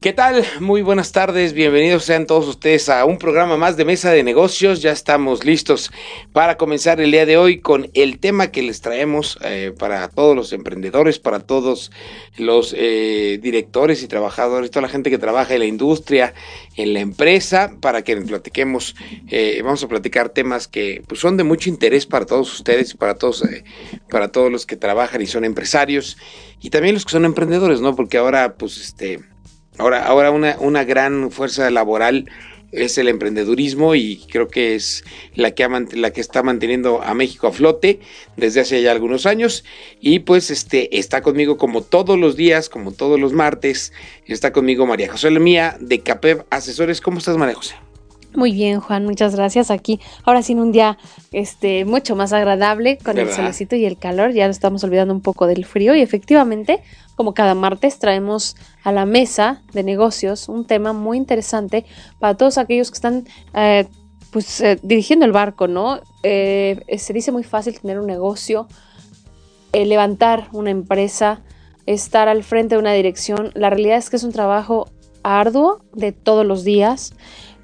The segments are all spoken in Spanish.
¿Qué tal? Muy buenas tardes, bienvenidos sean todos ustedes a un programa más de Mesa de Negocios. Ya estamos listos para comenzar el día de hoy con el tema que les traemos eh, para todos los emprendedores, para todos los eh, directores y trabajadores, toda la gente que trabaja en la industria, en la empresa, para que platiquemos, eh, vamos a platicar temas que pues, son de mucho interés para todos ustedes para todos, para todos los que trabajan y son empresarios y también los que son emprendedores, ¿no? Porque ahora, pues, este Ahora, ahora una, una gran fuerza laboral es el emprendedurismo y creo que es la que, la que está manteniendo a México a flote desde hace ya algunos años y pues este está conmigo como todos los días, como todos los martes, está conmigo María José Lemía de CAPEV Asesores. ¿Cómo estás María José? Muy bien, Juan, muchas gracias. Aquí, ahora sí, un día este, mucho más agradable con el solecito y el calor. Ya nos estamos olvidando un poco del frío y efectivamente como cada martes traemos a la mesa de negocios un tema muy interesante para todos aquellos que están eh, pues, eh, dirigiendo el barco, ¿no? Eh, se dice muy fácil tener un negocio, levantar una empresa, estar al frente de una dirección. La realidad es que es un trabajo arduo de todos los días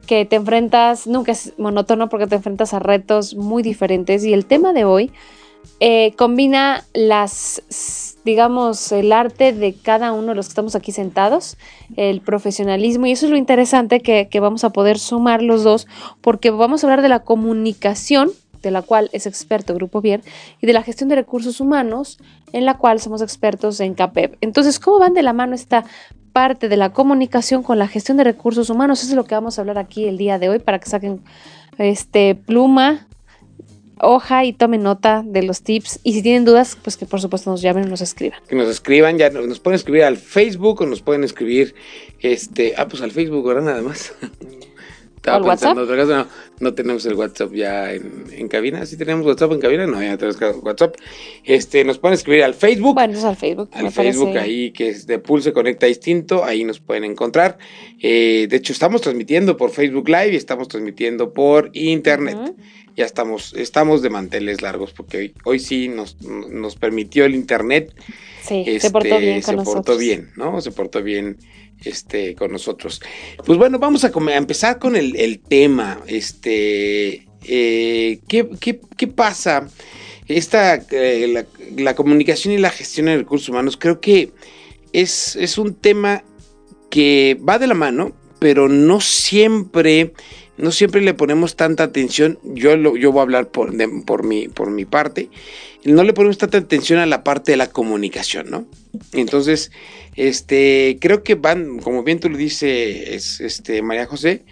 que te enfrentas, nunca es monótono porque te enfrentas a retos muy diferentes y el tema de hoy combina las digamos, el arte de cada uno de los que estamos aquí sentados, el profesionalismo, y eso es lo interesante que, vamos a poder sumar los dos, porque vamos a hablar de la comunicación, de la cual es experto Grupo Vier, y de la gestión de recursos humanos, en la cual somos expertos en CAPEP. Entonces, ¿cómo van de la mano esta parte de la comunicación con la gestión de recursos humanos? Eso es lo que vamos a hablar aquí el día de hoy para que saquen este pluma, hoja y tomen nota de los tips. Y si tienen dudas, pues que por supuesto nos llamen o nos escriban. Que nos escriban, ya nos pueden escribir al Facebook o nos pueden escribir, este, ah, pues al Facebook, ahora nada más. Estaba ¿O WhatsApp? No, no, tenemos el WhatsApp ya en, cabina. ¿Sí tenemos WhatsApp en cabina? No, ya tenemos WhatsApp. Este, nos pueden escribir al Facebook. Bueno, es al Facebook. Al Facebook ahí, que es de Pulse Conecta Distinto. Ahí nos pueden encontrar. Eh, de hecho, estamos transmitiendo por Facebook Live y estamos transmitiendo por Internet ya estamos, estamos de manteles largos porque hoy, hoy sí nos, nos permitió el internet. Sí, se portó este, bien con Se portó bien, ¿no? Se portó bien este, con nosotros. Pues bueno, vamos a, empezar con el, tema. Este, eh, ¿qué, pasa? Esta, eh, la, comunicación y la gestión de recursos humanos, creo que es, es un tema que va de la mano, pero no siempre no siempre le ponemos tanta atención, yo, yo voy a hablar por, por, mi, por mi parte, no le ponemos tanta atención a la parte de la comunicación, ¿no? Entonces, este, creo que van, como bien tú lo dices, este, María José,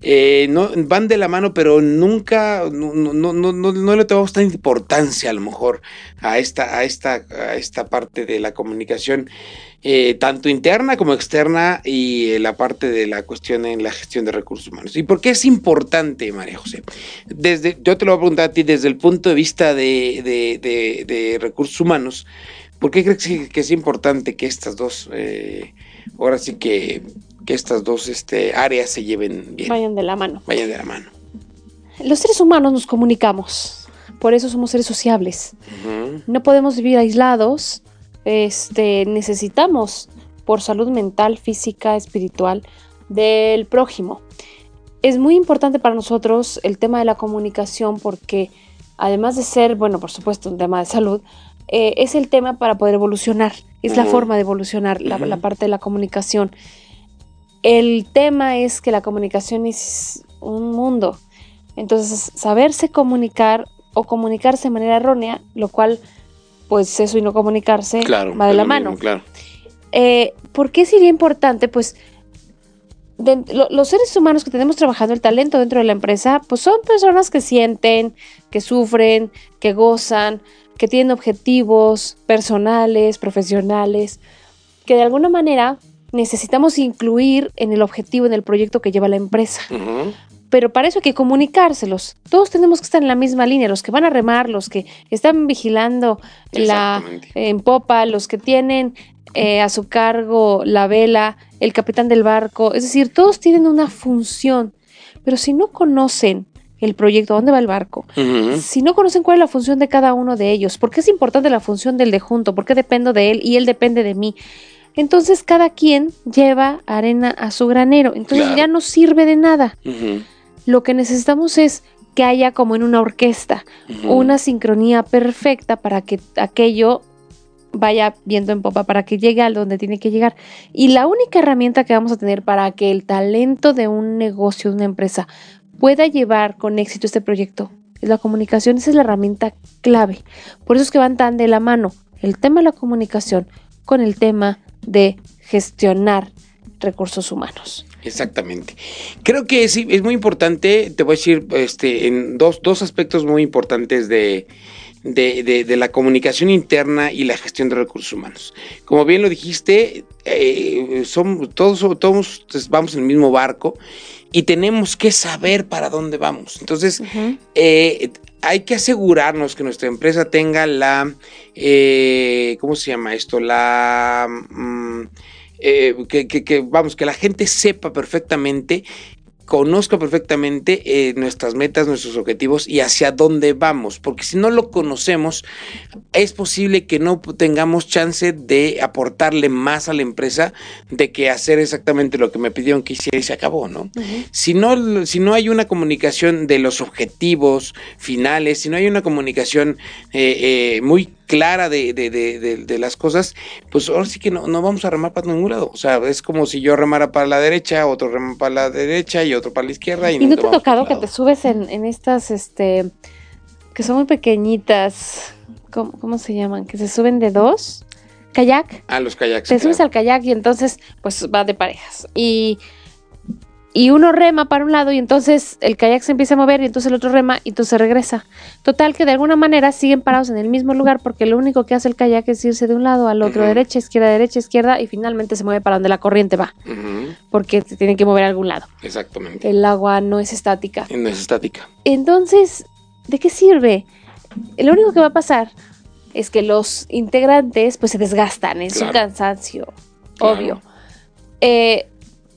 eh, van de la mano, pero nunca, no, no, no, no, le tomamos tanta importancia a lo mejor a esta, a esta, a esta parte de la comunicación, eh, tanto interna como externa y eh, la parte de la cuestión en la gestión de recursos humanos. ¿Y por qué es importante, María José? Desde, yo te lo voy a preguntar a ti desde el punto de vista de, recursos humanos, ¿por qué crees que, es importante que estas dos, ahora sí que que estas dos este, áreas se lleven bien. Vayan de la mano. Vayan de la mano. Los seres humanos nos comunicamos, por eso somos seres sociables. No podemos vivir aislados, este, necesitamos por salud mental, física, espiritual del prójimo. Es muy importante para nosotros el tema de la comunicación porque además de ser, bueno, por supuesto, un tema de salud, eh, es el tema para poder evolucionar, es la forma de evolucionar, la parte de la comunicación. El tema es que la comunicación es un mundo. Entonces, saberse comunicar o comunicarse de manera errónea, lo cual, pues eso y no comunicarse va de la mano. claro. Eh, ¿Por qué sería importante? Pues los seres humanos que tenemos trabajando el talento dentro de la empresa, pues son personas que sienten, que sufren, que gozan, que tienen objetivos personales, profesionales, que de alguna manera necesitamos incluir en el objetivo, en el proyecto que lleva la empresa. Pero para eso hay que comunicárselos. Todos tenemos que estar en la misma línea, los que van a remar, los que están vigilando la en popa, los que tienen eh, a su cargo la vela, el capitán del barco. Es decir, todos tienen una función. Pero si no conocen el proyecto, dónde va el barco, si no conocen cuál es la función de cada uno de ellos, por qué es importante la función del de junto, por qué dependo de él y él depende de mí, entonces cada quien lleva arena a su granero, entonces ya no sirve de nada. Lo que necesitamos es que haya como en una orquesta, una sincronía perfecta para que aquello vaya viendo en popa, para que llegue a donde tiene que llegar. Y la única herramienta que vamos a tener para que el talento de un negocio, de una empresa, pueda llevar con éxito este proyecto es la comunicación. Esa es la herramienta clave. Por eso es que van tan de la mano el tema de la comunicación con el tema de gestionar recursos humanos. Exactamente. Creo que es muy importante, te voy a decir, este, en dos, dos aspectos muy importantes de, de, la comunicación interna y la gestión de recursos humanos. Como bien lo dijiste, eh, somos, todos, todos vamos en el mismo barco y tenemos que saber para dónde vamos. Entonces, eh, hay que asegurarnos que nuestra empresa tenga la, eh, ¿cómo se llama esto? La... Mm, eh, que, vamos, que la gente sepa perfectamente conozca perfectamente eh, nuestras metas, nuestros objetivos y hacia dónde vamos, porque si no lo conocemos, es posible que no tengamos chance de aportarle más a la empresa de que hacer exactamente lo que me pidieron que hiciera y se acabó, ¿no? si no, si no hay una comunicación de los objetivos finales, si no hay una comunicación eh, eh, muy clara de, de, de, de, las cosas, pues ahora sí que no, no, vamos a remar para ningún lado. O sea, es como si yo remara para la derecha, otro remara para la derecha y otro para la izquierda. ¿Y, no, te ha tocado que te subes en, en, estas, este, que son muy pequeñitas, ¿cómo, ¿cómo, se llaman? Que se suben de dos, kayak. Ah, los kayaks. Te subes al kayak y entonces, pues va de parejas. Y y uno rema para un lado y entonces el kayak se empieza a mover y entonces el otro rema y entonces regresa. Total que de alguna manera siguen parados en el mismo lugar porque lo único que hace el kayak es irse de un lado al otro, derecha, izquierda, derecha, izquierda y finalmente se mueve para donde la corriente va. Porque se tiene que mover a algún lado. Exactamente. El agua no es estática. No es estática. Entonces, ¿de qué sirve? Lo único que va a pasar es que los integrantes pues se desgastan, es un cansancio, obvio. Eh,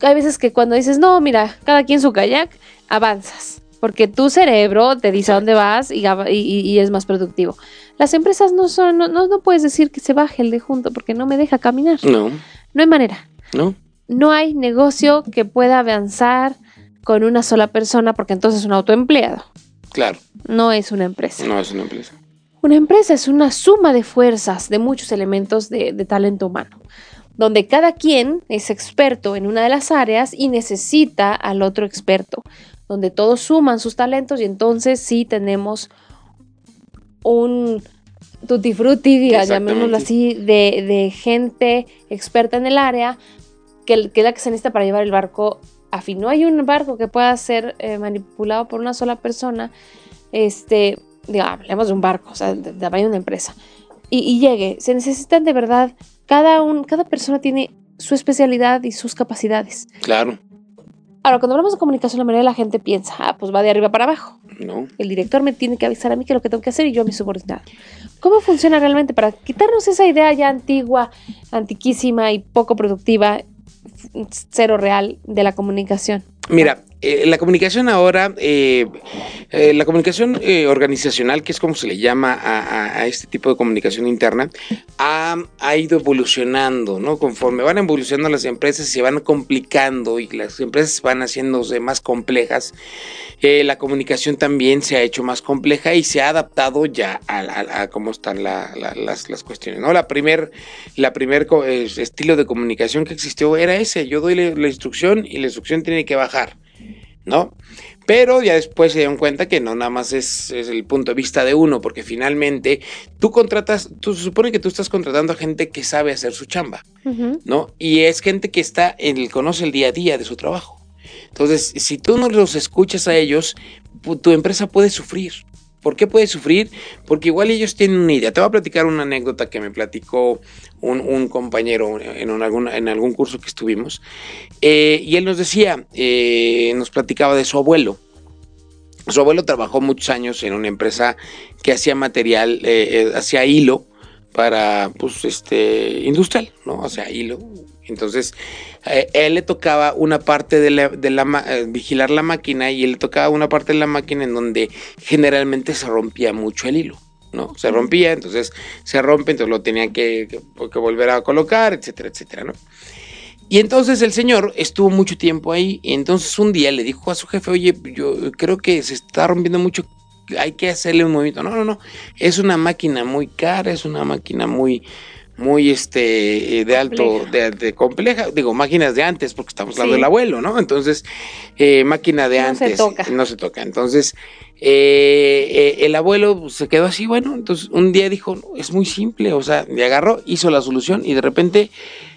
hay veces que cuando dices, no, mira, cada quien su kayak, avanzas. Porque tu cerebro te dice a dónde vas y, es más productivo. Las empresas no son, no, no, puedes decir que se baje el de junto porque no me deja caminar. No. No hay manera. No. No hay negocio que pueda avanzar con una sola persona porque entonces es un autoempleado. Claro. No es una empresa. No es una empresa. Una empresa es una suma de fuerzas, de muchos elementos de, de talento humano donde cada quien es experto en una de las áreas y necesita al otro experto, donde todos suman sus talentos y entonces sí tenemos un tutti frutti, llamémoslo así, de, gente experta en el área, que, que, es la que se necesita para llevar el barco a fin. No hay un barco que pueda ser eh, manipulado por una sola persona, este, digamos, hablemos de un barco, o sea, de, de, una empresa, y, y llegue. Se necesitan de verdad cada, un, cada persona tiene su especialidad y sus capacidades. Claro. Ahora, cuando hablamos de comunicación, la mayoría de la gente piensa, ah, pues va de arriba para abajo. No. El director me tiene que avisar a mí que lo que tengo que hacer y yo a mi subordinado. ¿Cómo funciona realmente para quitarnos esa idea ya antigua, antiquísima y poco productiva, cero real de la comunicación? Mira, eh, la comunicación ahora, eh, eh, la comunicación organizacional, que es como se le llama a, este tipo de comunicación interna, ha, ido evolucionando, ¿no? Conforme van evolucionando las empresas, se van complicando y las empresas van haciéndose más complejas, la comunicación también se ha hecho más compleja y se ha adaptado ya a, cómo están las, las, cuestiones, ¿no? La primer, la primer estilo de comunicación que existió era ese, yo doy la instrucción y la instrucción tiene que bajar. ¿No? Pero ya después se dieron cuenta que no nada más es, el punto de vista de uno, porque finalmente tú contratas, tú se supone que tú estás contratando a gente que sabe hacer su chamba, ¿no? Y es gente que está en el, conoce el día a día de su trabajo. Entonces, si tú no los escuchas a ellos, tu empresa puede sufrir. ¿Por qué puede sufrir? Porque igual ellos tienen una idea. Te voy a platicar una anécdota que me platicó un, compañero en, algún, curso que estuvimos. Eh, y él nos decía, eh, nos platicaba de su abuelo. Su abuelo trabajó muchos años en una empresa que hacía material, eh, hacía hilo para, pues, este, industrial, ¿no? O sea, hilo. Entonces, a él le tocaba una parte de la, de la eh, vigilar la máquina y él le tocaba una parte de la máquina en donde generalmente se rompía mucho el hilo. ¿no? Se rompía, entonces se rompe, entonces lo tenía que, que, volver a colocar, etcétera, etcétera, ¿no? Y entonces el señor estuvo mucho tiempo ahí, y entonces un día le dijo a su jefe, oye, yo creo que se está rompiendo mucho hay que hacerle un movimiento. No, no, no. Es una máquina muy cara, es una máquina muy, muy este de alto, de, compleja, digo, máquinas de antes, porque estamos hablando del abuelo, ¿no? Entonces, eh, máquina de antes. No se toca. Entonces, eh, eh, el abuelo se quedó así, bueno, entonces un día dijo, es muy simple, o sea, le agarró, hizo la solución y de repente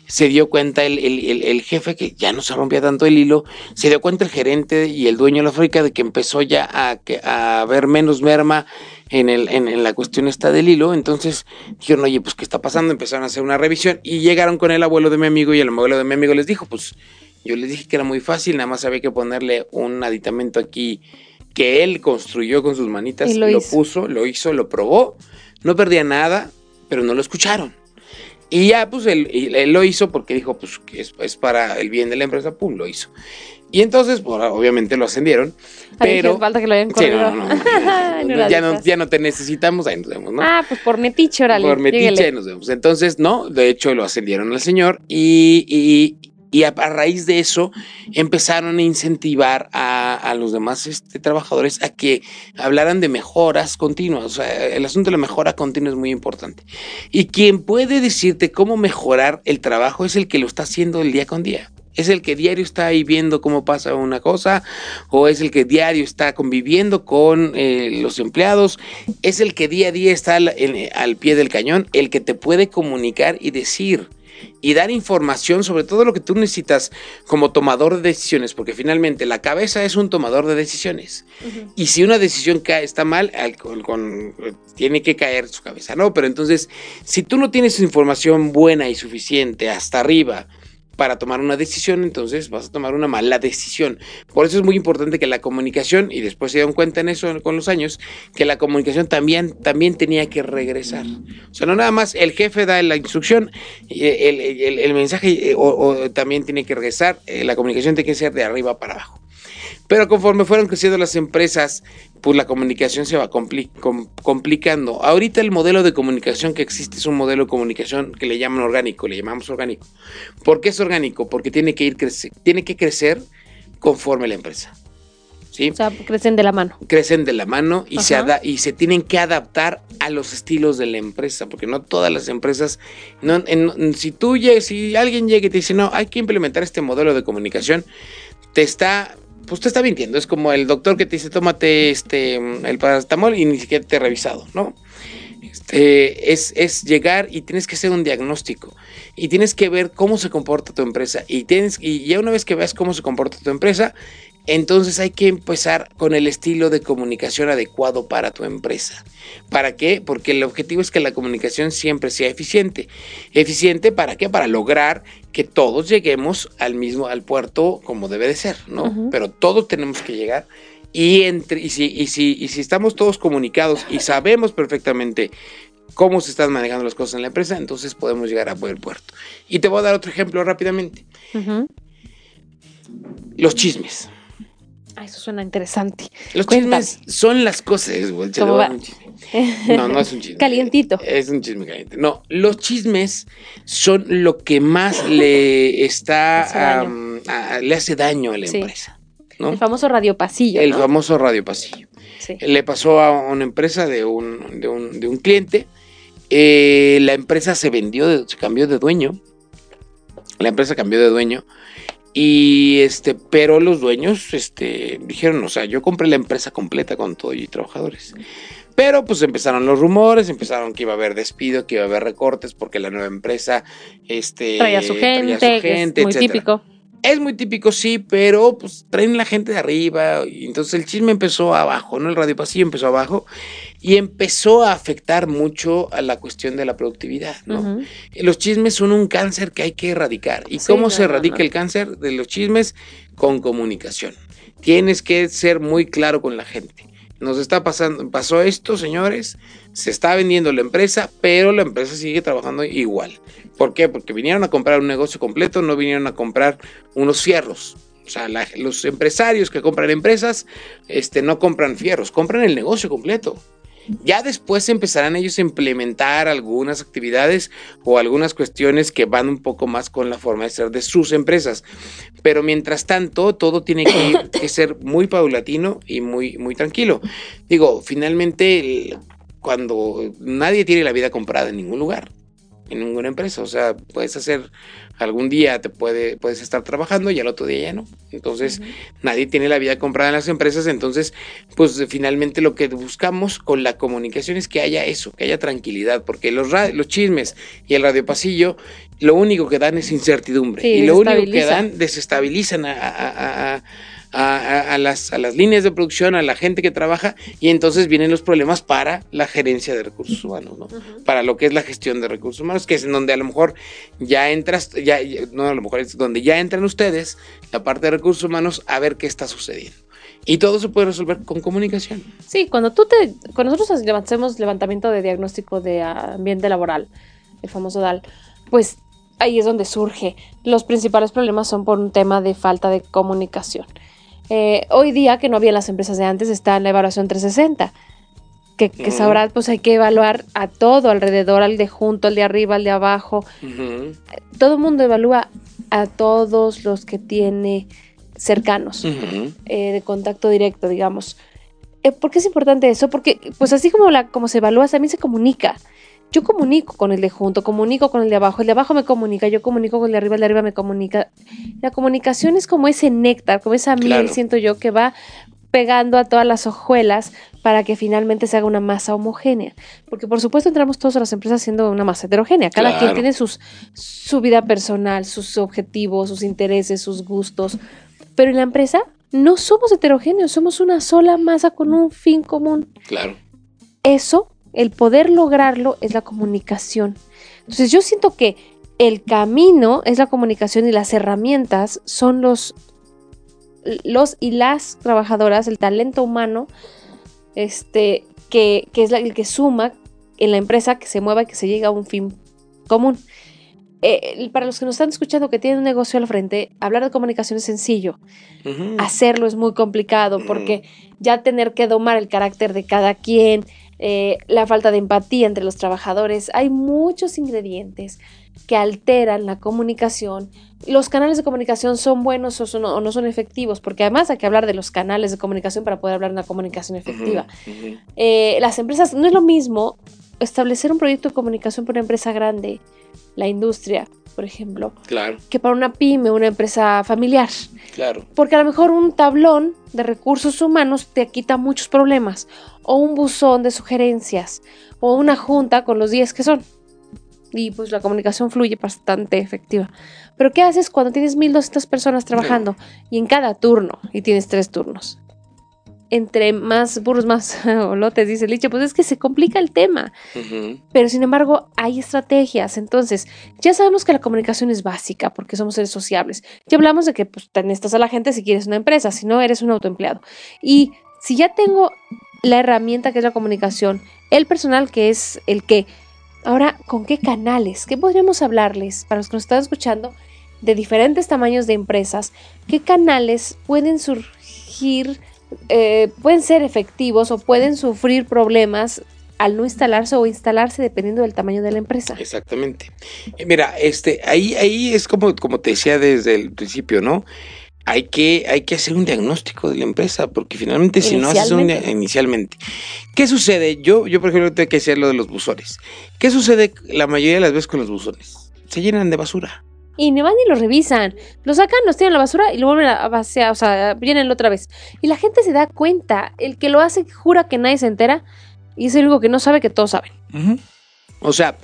se dio cuenta el, el, jefe que ya no se rompía tanto el hilo, se dio cuenta el gerente y el dueño de la fábrica de que empezó ya a, a ver menos merma en, el, en, la cuestión esta del hilo, entonces dijeron, oye, pues ¿qué está pasando? Empezaron a hacer una revisión y llegaron con el abuelo de mi amigo y el abuelo de mi amigo les dijo, pues yo les dije que era muy fácil, nada más había que ponerle un aditamento aquí que él construyó con sus manitas, lo, lo puso, lo hizo, lo probó, no perdía nada, pero no lo escucharon. Y ya, pues él, él, lo hizo porque dijo, pues que es, para el bien de la empresa, pum, lo hizo. Y entonces, pues, obviamente lo ascendieron. Pero. falta que lo hayan corrido. ya, no, ya no te necesitamos, ahí nos vemos, ¿no? Ah, pues por metiche, órale. Por metiche nos vemos. Entonces, no, de hecho lo ascendieron al señor y, y a, raíz de eso empezaron a incentivar a, los demás este, trabajadores a que hablaran de mejoras continuas. O sea, el asunto de la mejora continua es muy importante. Y quien puede decirte cómo mejorar el trabajo es el que lo está haciendo el día con día. Es el que diario está ahí viendo cómo pasa una cosa, o es el que diario está conviviendo con eh, los empleados, es el que día a día está al pie del cañón, el que te puede comunicar y decir y dar información sobre todo lo que tú necesitas como tomador de decisiones, porque finalmente la cabeza es un tomador de decisiones. Y si una decisión cae, está mal, tiene que caer su cabeza, ¿no? Pero entonces, si tú no tienes información buena y suficiente hasta arriba, para tomar una decisión, entonces vas a tomar una mala decisión. Por eso es muy importante que la comunicación, y después se dieron cuenta en eso con los años, que la comunicación también, también tenía que regresar. O sea, no nada más el jefe da la instrucción, el, el, mensaje eh, o, también tiene que regresar, eh, la comunicación tiene que ser de arriba para abajo. Pero conforme fueron creciendo las empresas, pues la comunicación se va complicando. Ahorita el modelo de comunicación que existe es un modelo de comunicación que le llaman orgánico, le llamamos orgánico. ¿Por qué es orgánico? Porque tiene que ir tiene que crecer conforme la empresa. ¿Sí? O sea, crecen de la mano. Crecen de la mano y se, y se tienen que adaptar a los estilos de la empresa, porque no todas las empresas, no, si tú si alguien llega y te dice, no, hay que implementar este modelo de comunicación, te está pues te está mintiendo. Es como el doctor que te dice, tómate este, el paracetamol y ni siquiera te ha revisado, ¿no? Este, es, es, llegar y tienes que hacer un diagnóstico y tienes que ver cómo se comporta tu empresa y tienes y ya una vez que veas cómo se comporta tu empresa entonces hay que empezar con el estilo de comunicación adecuado para tu empresa. ¿Para qué? Porque el objetivo es que la comunicación siempre sea eficiente. ¿Eficiente para qué? Para lograr que todos lleguemos al mismo, al puerto como debe de ser, ¿no? Pero todos tenemos que llegar. Y, entre, y, si, y, si, y si estamos todos comunicados y sabemos perfectamente cómo se están manejando las cosas en la empresa, entonces podemos llegar a buen puerto. Y te voy a dar otro ejemplo rápidamente. Los chismes. Ah, eso suena interesante. Los chismes son las cosas. No, no es un chisme. Calientito. Es un chisme caliente. No, los chismes son lo que más le está le hace daño a la empresa. El famoso radio pasillo. El famoso radio pasillo. Le pasó a una empresa de un, de un, de un cliente. Eh, la empresa se vendió, se cambió de dueño. La empresa cambió de dueño y este, pero los dueños este, dijeron, o sea, yo compré la empresa completa con todo y trabajadores. Pero pues empezaron los rumores, empezaron que iba a haber despido, que iba a haber recortes porque la nueva empresa este, traía su gente, muy típico. Es muy típico, sí, pero pues traen la gente de arriba. Y entonces el chisme empezó abajo, ¿no? El radio pasillo empezó abajo y empezó a afectar mucho a la cuestión de la productividad, ¿no? Los chismes son un cáncer que hay que erradicar. ¿Y cómo se erradica el cáncer de los chismes? Con comunicación. Tienes que ser muy claro con la gente. Nos está pasando, pasó esto, señores, se está vendiendo la empresa, pero la empresa sigue trabajando igual. ¿Por qué? Porque vinieron a comprar un negocio completo, no vinieron a comprar unos fierros. O sea, los empresarios que compran empresas este, no compran fierros, compran el negocio completo. Ya después empezarán ellos a implementar algunas actividades o algunas cuestiones que van un poco más con la forma de ser de sus empresas. Pero mientras tanto, todo tiene que, ser muy paulatino y muy, muy tranquilo. Digo, finalmente, cuando nadie tiene la vida comprada en ningún lugar en ninguna empresa. O sea, puedes hacer, algún día te puede, puedes estar trabajando y al otro día ya no. Entonces, nadie tiene la vida comprada en las empresas. Entonces, pues finalmente lo que buscamos con la comunicación es que haya eso, que haya tranquilidad, porque los, los chismes y el radio pasillo, lo único que dan es incertidumbre. y lo único que dan desestabilizan a a, las, a las líneas de producción, a la gente que trabaja, y entonces vienen los problemas para la gerencia de recursos humanos, ¿no? Para lo que es la gestión de recursos humanos, que es en donde a lo mejor ya entras, ya, no, a lo mejor es donde ya entran ustedes, la parte de recursos humanos, a ver qué está sucediendo. Y todo se puede resolver con comunicación. Sí, cuando tú te, cuando nosotros hacemos levantamiento de diagnóstico de ambiente laboral, el famoso DAL, pues ahí es donde surge. Los principales problemas son por un tema de falta de comunicación. Eh, hoy día, que no había en las empresas de antes, está la evaluación 360. Que, que sabrá, pues hay que evaluar a todo alrededor, al de junto, al de arriba, al de abajo. Todo el mundo evalúa a todos los que tiene cercanos, eh, de contacto directo, digamos. Eh, ¿Por qué es importante eso? Porque, pues así como, la, como se evalúa, también se comunica yo comunico con el de junto, comunico con el de abajo, el de abajo me comunica, yo comunico con el de arriba, el de arriba me comunica. La comunicación es como ese néctar, como esa miel, siento yo, que va pegando a todas las hojuelas para que finalmente se haga una masa homogénea. Porque por supuesto entramos todos a las empresas siendo una masa heterogénea. Cada quien tiene sus, su vida personal, sus objetivos, sus intereses, sus gustos. Pero en la empresa no somos heterogéneos, somos una sola masa con un fin común. Claro. Eso el poder lograrlo es la comunicación. Entonces yo siento que el camino es la comunicación y las herramientas son los, los y las trabajadoras, el talento humano, este, que, es el que suma en la empresa, que se mueva y que se llegue a un fin común. Eh, para los que nos están escuchando que tienen un negocio al frente, hablar de comunicación es sencillo. Hacerlo es muy complicado porque ya tener que domar el carácter de cada quien, eh, la falta de empatía entre los trabajadores. Hay muchos ingredientes que alteran la comunicación. Los canales de comunicación son buenos o, no son efectivos, porque además hay que hablar de los canales de comunicación para poder hablar de una comunicación efectiva. Eh, las empresas, no es lo mismo establecer un proyecto de comunicación para una empresa grande, la industria, por ejemplo, claro. que para una pyme, una empresa familiar. Claro. Porque a lo mejor un tablón de recursos humanos te quita muchos problemas, o un buzón de sugerencias, o una junta con los 10 que son. Y pues la comunicación fluye bastante efectiva. Pero ¿qué haces cuando tienes 1200 personas trabajando y en cada turno y tienes tres turnos? Entre más burros, más olotes, dice Liche, pues es que se complica el tema. Pero sin embargo, hay estrategias. Entonces, ya sabemos que la comunicación es básica porque somos seres sociables. Ya hablamos de que pues, te necesitas a la gente si quieres una empresa, si no, eres un autoempleado. Y si ya tengo la herramienta que es la comunicación, el personal que es el que. Ahora, ¿con qué canales? ¿Qué podríamos hablarles para los que nos están escuchando de diferentes tamaños de empresas? ¿Qué canales pueden surgir? Eh, pueden ser efectivos o pueden sufrir problemas al no instalarse o instalarse dependiendo del tamaño de la empresa. Exactamente. Eh, mira, este, ahí, ahí es como, como te decía desde el principio, ¿no? Hay que, hay que hacer un diagnóstico de la empresa, porque finalmente si no haces un inicialmente. ¿Qué sucede? Yo, yo por ejemplo, tengo que decir lo de los buzones. ¿Qué sucede la mayoría de las veces con los buzones? Se llenan de basura y ni van ni lo revisan. Lo sacan, los tiran a la basura y lo vuelven a vaciar, o sea, vienen otra vez. Y la gente se da cuenta. El que lo hace jura que nadie se entera y es el único que no sabe que todos saben. O sea,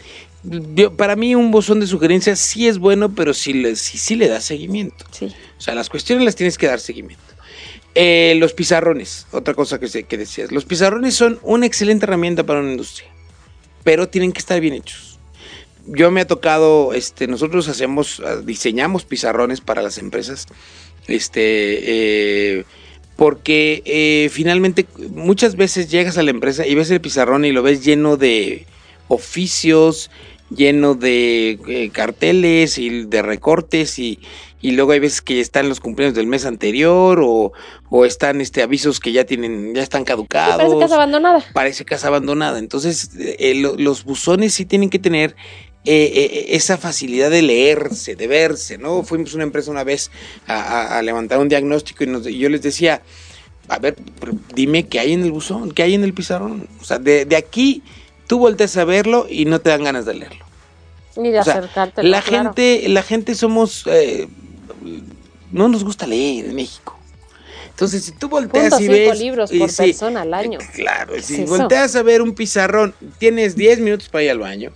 para mí un buzón de sugerencias sí es bueno, pero sí le, sí, le da seguimiento. Sí. O sea, las cuestiones las tienes que dar seguimiento. Eh, los pizarrones, otra cosa que, que decías. Los pizarrones son una excelente herramienta para una industria, pero tienen que estar bien hechos. Yo me ha tocado, este, nosotros hacemos, ah, diseñamos pizarrones para las empresas, este, eh, porque eh, finalmente muchas veces llegas a la empresa y ves el pizarrón y lo ves lleno de oficios, lleno de eh, carteles y de recortes y, luego hay veces que están los cumpleaños del mes anterior o, están este avisos que ya tienen ya están caducados. Parece casa abandonada. Parece casa abandonada. Entonces eh, los buzones sí tienen que tener eh, esa facilidad de leerse de verse no fuimos una empresa una vez a, levantar un diagnóstico y, yo les decía a ver dime qué hay en el buzón qué hay en el pizarrón o sea de, de aquí tú volteas a verlo y no te dan ganas de leerlo. Ni de acercarte. La gente, la gente somos, eh, no nos gusta leer en México. Entonces, si tú volteas y ves. libros por persona al año. Claro, si volteas a ver un pizarrón, tienes 10 minutos para ir al baño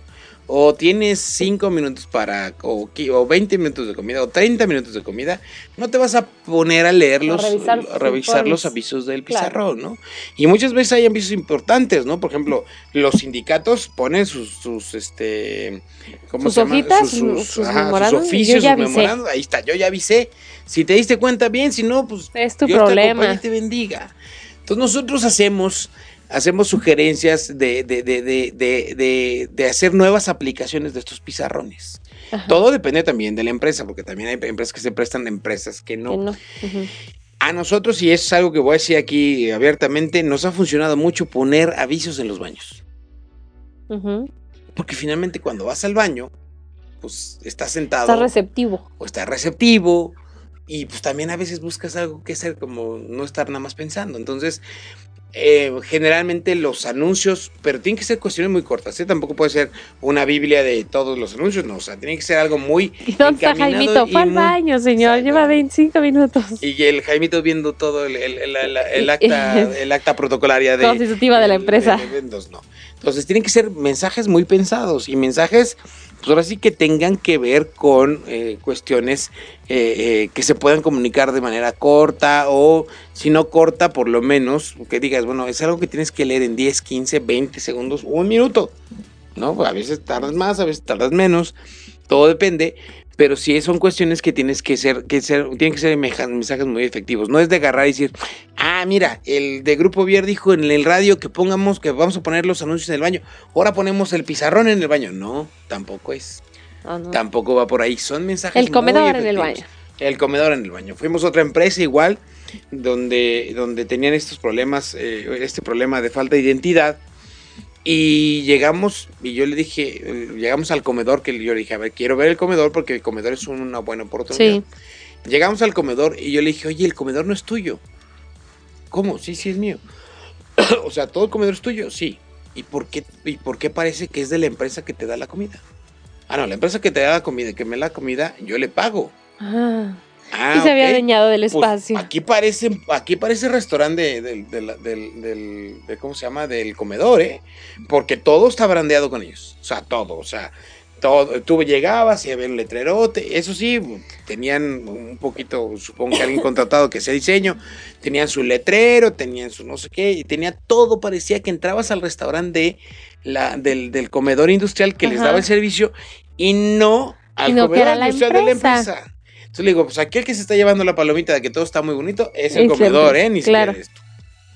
o tienes 5 minutos para, o, o, 20 minutos de comida, o 30 minutos de comida, no te vas a poner a leerlos, a revisar, los avisos del pizarrón, ¿no? Y muchas veces hay avisos importantes, ¿no? Por ejemplo, los sindicatos ponen sus, sus este, ¿cómo sus se llama? Hojitas, sus, sus, oficios, sus memorandos, ahí está, yo ya avisé. Si te diste cuenta bien, si no, pues es tu problema. Te, te bendiga. Entonces nosotros hacemos hacemos sugerencias de, de, de, de, hacer nuevas aplicaciones de estos pizarrones. Todo depende también de la empresa, porque también hay empresas que se prestan a empresas que no. A nosotros, y es algo que voy a decir aquí abiertamente, nos ha funcionado mucho poner avisos en los baños. Porque finalmente cuando vas al baño, pues estás sentado. Estás receptivo. O estás receptivo. Y pues también a veces buscas algo que hacer, como no estar nada más pensando. Entonces, eh, generalmente los anuncios, pero tienen que ser cuestiones muy cortas, ¿eh? Tampoco puede ser una biblia de todos los anuncios, no, o sea, tiene que ser algo muy ¿Dónde está Jaimito? Fue al baño, señor, lleva 25 minutos. Y el Jaimito viendo todo el, acta, el acta protocolaria de... Constitutiva de la empresa. no. Entonces tienen que ser mensajes muy pensados y mensajes pues ahora sí que tengan que ver con eh, cuestiones eh, eh, que se puedan comunicar de manera corta o si no corta, por lo menos, que digas, bueno, es algo que tienes que leer en 10, 15, 20 segundos un minuto, ¿no? A veces tardas más, a veces tardas menos, todo depende, pero sí son cuestiones que tienes que ser, que ser, tienen que ser mensajes muy efectivos. No es de agarrar y decir, ah, mira, el de Grupo Vier dijo en el radio que pongamos, que vamos a poner los anuncios en el baño. Ahora ponemos el pizarrón en el baño. No, tampoco es. Ah, tampoco va por ahí. Son mensajes. El comedor en el baño. El comedor en el baño. Fuimos a otra empresa igual, donde, donde tenían estos problemas, eh, este problema de falta de identidad y llegamos, y yo le dije, llegamos al comedor, que yo le dije, a ver, quiero ver el comedor porque el comedor es una buena oportunidad. Llegamos al comedor y yo le dije, oye, el comedor no es tuyo. ¿Cómo? Sí, sí es mío. o sea, todo el comedor es tuyo, sí. ¿Y por, qué, ¿Y por qué parece que es de la empresa que te da la comida? Ah, no, la empresa que te da la comida, que me da la comida, yo le pago. Ah. Ah, y se había dañado del pues, espacio. aquí parece, aquí parece restaurante del, del, ¿cómo se llama? Del comedor, ¿eh? Porque todo está brandeado con ellos. O sea, todo, o sea, todo. Tú llegabas y había un letrerote. Eso sí, tenían un poquito, supongo que alguien contratado que sea diseño. Tenían su letrero, tenían su no sé qué, y tenía todo. Parecía que entrabas al restaurante la, del, comedor industrial que les daba el servicio y no al comedor industrial de la empresa. Entonces le digo, pues aquí el que se está llevando la palomita de que todo está muy bonito es el comedor, ¿eh? Ni claro. siquiera esto.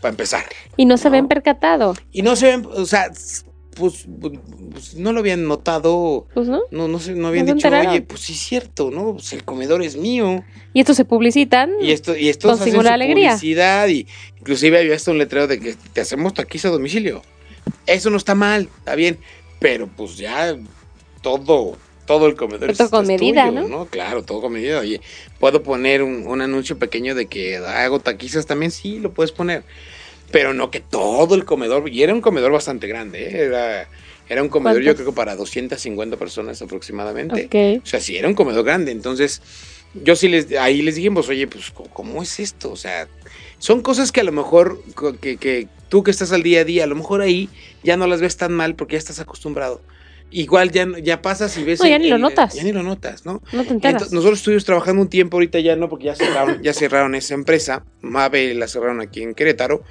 Para empezar. Y no se ven percatado. Y no se ven, o sea, pues, pues, no lo habían notado. Pues no. No, no, no habían dicho, oye, pues sí es cierto, ¿no? Pues el comedor es mío. Y estos se publicitan. Y esto, y esto con singular alegría. publicidad. Y inclusive había hasta un letrero de que te hacemos taquis a domicilio. Eso no está mal, está bien. Pero pues ya todo, todo el comedor. Todo con medida, ¿no? Claro, todo con medida. Oye, ¿puedo poner un, anuncio pequeño de que hago taquizas también? Sí, lo puedes poner. Pero no que todo el comedor, y era un comedor bastante grande, ¿eh? era, era un comedor yo creo que para 250 personas aproximadamente. O sea, sí, era un comedor grande. Entonces, yo sí les, ahí les dijimos, oye, pues, ¿cómo es esto? O sea, son cosas que a lo mejor, que, que tú que estás al día a día, a lo mejor ahí ya no las ves tan mal porque ya estás acostumbrado igual ya, ya pasas y ves. No, ya ni lo notas. Ya ni lo notas, ¿no? No te enteras. Entonces, nosotros estuvimos trabajando un tiempo, ahorita ya no, porque ya cerraron, ya cerraron esa empresa. Mave la cerraron aquí en Querétaro.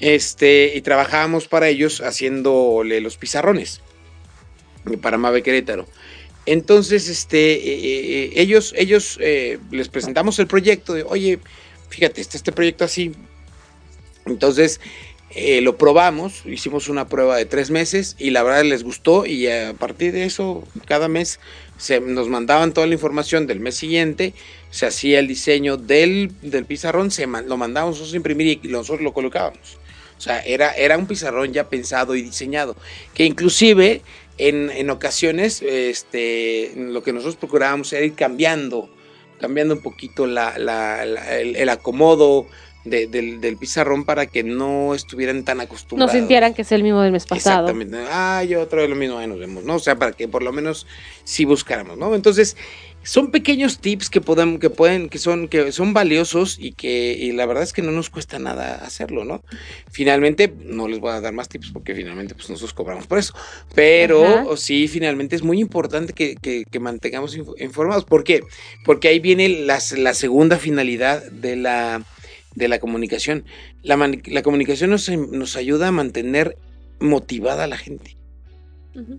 Este, y trabajábamos para ellos haciéndole los pizarrones. Para Mave Querétaro. Entonces, este, eh, eh, ellos, ellos eh, les presentamos el proyecto de, oye, fíjate, está este proyecto así. Entonces, eh, lo probamos, hicimos una prueba de tres meses y la verdad les gustó y a partir de eso cada mes se, nos mandaban toda la información del mes siguiente, se hacía el diseño del, del pizarrón, se lo mandábamos nosotros a imprimir y nosotros lo colocábamos. O sea, era, era un pizarrón ya pensado y diseñado, que inclusive en, en ocasiones este, lo que nosotros procurábamos era ir cambiando, cambiando un poquito la, la, la, el, el acomodo, de, del, del, pizarrón para que no estuvieran tan acostumbrados. No sintieran que es el mismo del mes pasado. Exactamente. Ah, yo otra vez lo mismo, ahí nos vemos, ¿no? O sea, para que por lo menos sí buscáramos, ¿no? Entonces, son pequeños tips que pueden, que pueden, que son, que son valiosos y que, y la verdad es que no nos cuesta nada hacerlo, ¿no? Finalmente, no les voy a dar más tips porque finalmente, pues nosotros cobramos por eso. Pero Ajá. sí, finalmente es muy importante que, que, que mantengamos informados. ¿Por qué? Porque ahí viene la, la segunda finalidad de la de la comunicación. La, la comunicación nos, nos, ayuda a mantener motivada a la gente. Uh -huh.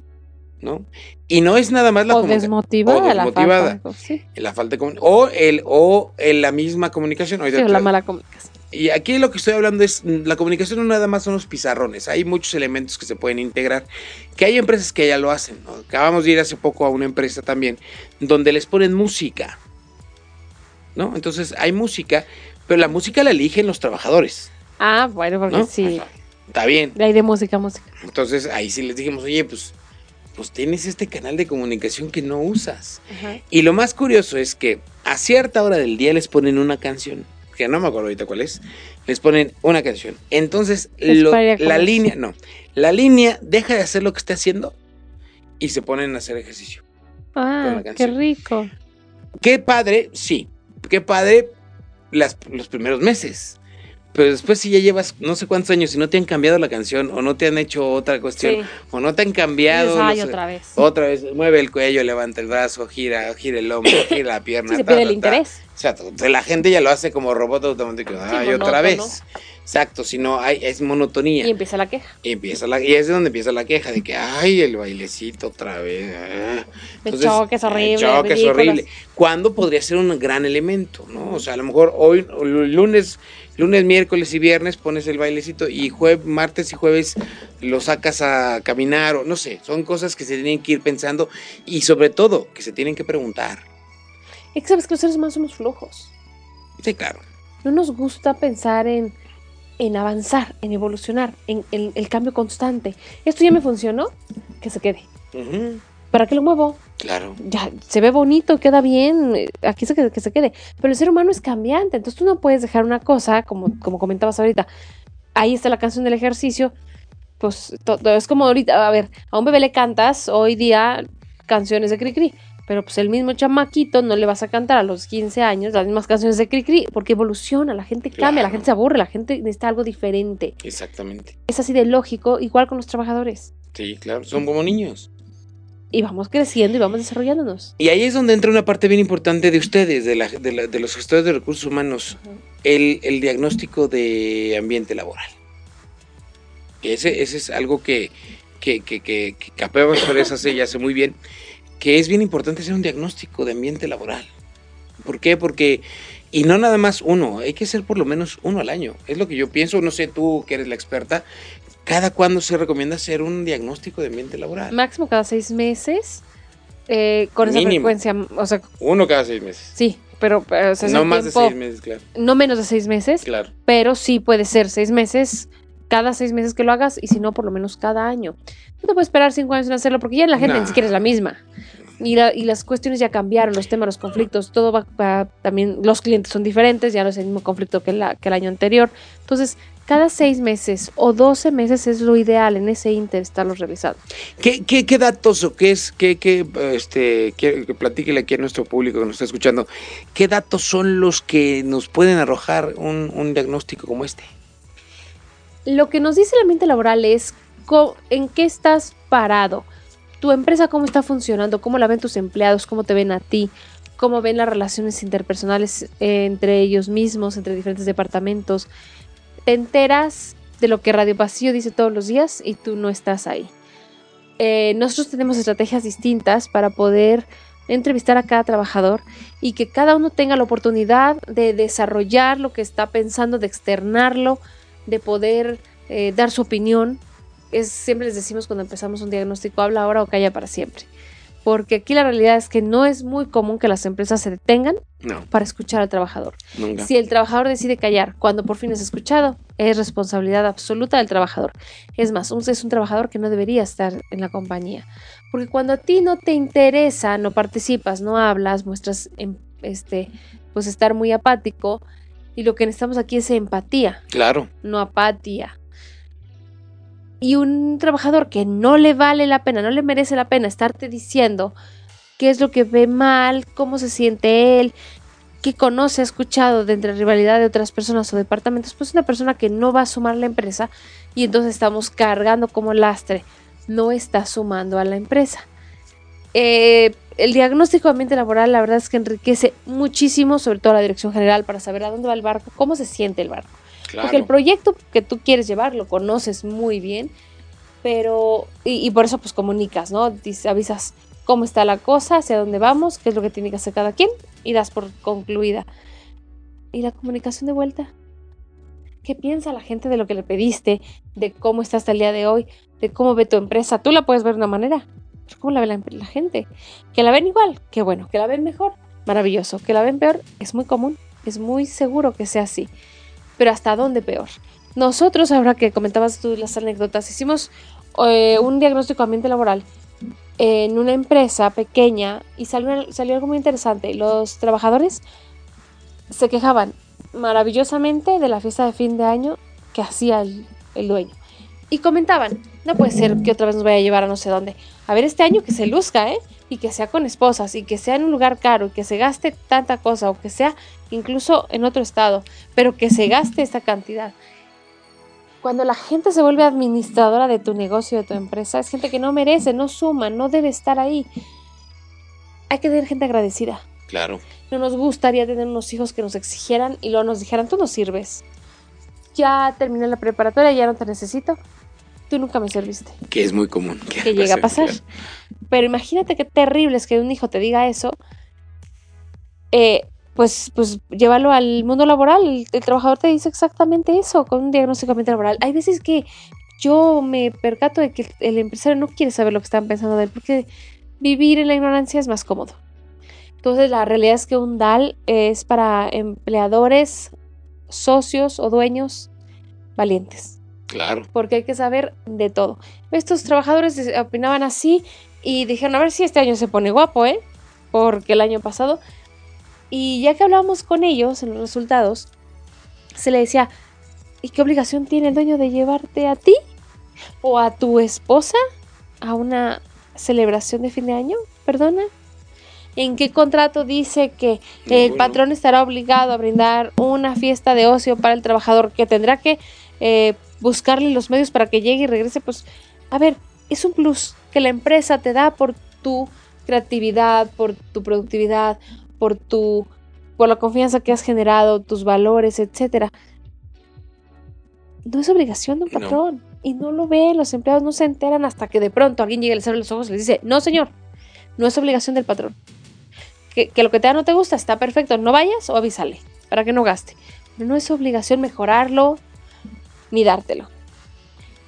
¿No? Y no es nada más la o desmotivada, o desmotivada la falta, sí. la falta de o el o el, la misma comunicación sí, o la mala comunicación. Y aquí lo que estoy hablando es la comunicación no nada más son los pizarrones, hay muchos elementos que se pueden integrar, que hay empresas que ya lo hacen. ¿no? Acabamos de ir hace poco a una empresa también donde les ponen música, ¿no? Entonces hay música, pero la música la eligen los trabajadores. Ah, bueno, porque ¿no? sí. Está bien. De ahí de música, música. Entonces ahí sí les dijimos, oye, pues, pues tienes este canal de comunicación que no usas. Ajá. Y lo más curioso es que a cierta hora del día les ponen una canción, que no me acuerdo ahorita cuál es, les ponen una canción. Entonces lo, la línea, no, la línea deja de hacer lo que está haciendo y se ponen a hacer ejercicio. Ah, qué rico. Qué padre, sí. Qué padre las, los primeros meses. Pero después si ya llevas no sé cuántos años y no te han cambiado la canción o no te han hecho otra cuestión sí. o no te han cambiado. Dices, Ay, no sé, otra vez. Otra vez. Mueve el cuello, levanta el brazo, gira, gira el hombro, gira la pierna. Sí, se pierde el interés. O sea, la gente ya lo hace como robot automático. Sí, otra vez. Exacto, si no hay, es monotonía. Y empieza la queja. Y empieza la, y es de donde empieza la queja, de que ay, el bailecito otra vez. Ah. Entonces, el choque es horrible. El choque es horrible. ¿Cuándo podría ser un gran elemento? ¿no? O sea, a lo mejor hoy, lunes, lunes, miércoles y viernes pones el bailecito y jueves, martes y jueves lo sacas a caminar o no sé, son cosas que se tienen que ir pensando y sobre todo que se tienen que preguntar. Es que sabes que los seres humanos somos flojos. Sí, claro. No nos gusta pensar en en avanzar, en evolucionar, en, el cambio constante. Esto ya me funcionó, que se quede. Uh -huh. ¿Para qué lo muevo? Claro. Ya se ve bonito, queda bien, aquí se quede, que se quede. Pero el ser humano es cambiante, entonces tú no puedes dejar una cosa, como, como comentabas ahorita. Ahí está la canción del ejercicio. Pues todo, es como ahorita, a ver, a un bebé le cantas hoy día canciones de Cricri. -cri, pero pues el mismo chamaquito no le vas a cantar a los 15 años las mismas canciones de Cricri, -cri porque evoluciona, la gente cambia, claro. la gente se aburre, la gente necesita algo diferente. Exactamente. Es así de lógico, igual con los trabajadores. Sí, claro, son como niños. Y vamos creciendo y vamos desarrollándonos. Y ahí es donde entra una parte bien importante de ustedes, de, la, de, la, de los gestores de recursos humanos, uh -huh. el, el, diagnóstico de ambiente laboral. Ese, ese es algo que, que, que, que, que Capea hace ya hace muy bien que es bien importante hacer un diagnóstico de ambiente laboral. ¿Por qué? Porque, y no nada más uno, hay que hacer por lo menos uno al año. Es lo que yo pienso, no sé tú que eres la experta, ¿cada cuándo se recomienda hacer un diagnóstico de ambiente laboral? Máximo cada seis meses, eh, con esa frecuencia, o sea... Uno cada seis meses. Sí, pero... O sea, no más tiempo, de seis meses, claro. No menos de seis meses. Claro. Pero sí puede ser seis meses cada seis meses que lo hagas y si no, por lo menos cada año. No te puedes esperar cinco años en hacerlo porque ya la gente nah. ni siquiera es la misma. Y, la, y, las cuestiones ya cambiaron, los temas, los conflictos, todo va, va, también, los clientes son diferentes, ya no es el mismo conflicto que, la, que el año anterior. Entonces, cada seis meses o doce meses es lo ideal en ese inter estarlos revisando. ¿Qué, qué, qué datos o qué es, qué, qué, este, que platíquele aquí a nuestro público que nos está escuchando, qué datos son los que nos pueden arrojar un, un diagnóstico como este? Lo que nos dice el ambiente laboral es en qué estás parado. tu empresa cómo está funcionando, cómo la ven tus empleados, cómo te ven a ti, cómo ven las relaciones interpersonales eh, entre ellos mismos, entre diferentes departamentos. Te enteras de lo que Radio Pasillo dice todos los días y tú no estás ahí. Eh, nosotros tenemos estrategias distintas para poder entrevistar a cada trabajador y que cada uno tenga la oportunidad de desarrollar lo que está pensando, de externarlo, de poder eh, dar su opinión. Es, siempre les decimos cuando empezamos un diagnóstico, habla ahora o calla para siempre porque aquí la realidad es que no es muy común que las empresas se detengan para escuchar al trabajador. Si el trabajador decide callar cuando por fin es escuchado, es responsabilidad absoluta del trabajador. Es más, es un trabajador que no debería estar en la compañía. Porque cuando a ti no te interesa, no participas, no hablas, muestras em, este, pues estar muy apático, y lo que necesitamos aquí es empatía. Claro. No apatía y un trabajador que no le vale la pena, no le merece la pena estarte diciendo qué es lo que ve mal, cómo se siente él, qué conoce, ha escuchado de entre rivalidad de otras personas o departamentos, pues una persona que no va a sumar a la empresa y entonces estamos cargando como lastre, no está sumando a la empresa. Eh, el diagnóstico de ambiente laboral la verdad es que enriquece muchísimo, sobre todo la dirección general, para saber a dónde va el barco, cómo se siente el barco. Porque el proyecto que tú quieres llevar lo conoces muy bien, pero, y, por eso pues comunicas, ¿no? avisas cómo está la cosa, hacia dónde vamos, qué es lo que tiene que hacer cada quien y das por concluida. ¿Y la comunicación de vuelta? ¿Qué piensa la gente de lo que le pediste, de cómo está hasta el día de hoy, de cómo ve tu empresa? Tú la puedes ver de una manera, ¿cómo la ve la, gente? Que la ven igual, qué bueno, que la ven mejor, maravilloso, que la ven peor, es muy común, es muy seguro que sea así pero hasta dónde peor. Nosotros, ahora que comentabas tú las anécdotas, hicimos eh, un diagnóstico de ambiente laboral en una empresa pequeña y salió, salió algo muy interesante. Los trabajadores se quejaban maravillosamente de la fiesta de fin de año que hacía el, el dueño. Y comentaban, no puede ser que otra vez nos vaya a llevar a no sé dónde. A ver, este año que se luzca, ¿eh? y que sea con esposas y que sea en un lugar caro y que se gaste tanta cosa o que sea incluso en otro estado, pero que se gaste esta cantidad. Cuando la gente se vuelve administradora de tu negocio, de tu empresa, es gente que no merece, no suma, no debe estar ahí. Hay que tener gente agradecida. Claro. No nos gustaría tener unos hijos que nos exigieran y luego nos dijeran, tú no sirves. Ya terminé la preparatoria, ya no te necesito tú nunca me serviste. Que es muy común. Que, llega a pasar. Pero imagínate qué terrible es que un hijo te diga eso. Eh, pues, pues llévalo al mundo laboral. El, trabajador te dice exactamente eso con un diagnóstico laboral. Hay veces que yo me percato de que el empresario no quiere saber lo que están pensando de él porque vivir en la ignorancia es más cómodo. Entonces la realidad es que un DAL es para empleadores, socios o dueños valientes. Claro. Porque hay que saber de todo. Estos trabajadores opinaban así y dijeron, a ver si este año se pone guapo, ¿eh? Porque el año pasado. Y ya que hablábamos con ellos en los resultados, se le decía, ¿y qué obligación tiene el dueño de llevarte a ti o a tu esposa a una celebración de fin de año? Perdona. ¿En qué contrato dice que el patrón estará obligado a brindar una fiesta de ocio para el trabajador que tendrá que eh, buscarle los medios para que llegue y regrese, pues, a ver, es un plus que la empresa te da por tu creatividad, por tu productividad, por tu por la confianza que has generado, tus valores, etcétera. No es obligación de un patrón y no lo ven, los empleados no se enteran hasta que de pronto alguien llega, les abre los ojos y les dice, "No, señor, no es obligación del patrón." Que, que lo que te da no te gusta, está perfecto, no vayas o avísale para que no gaste. Pero no es obligación mejorarlo, ni dártelo.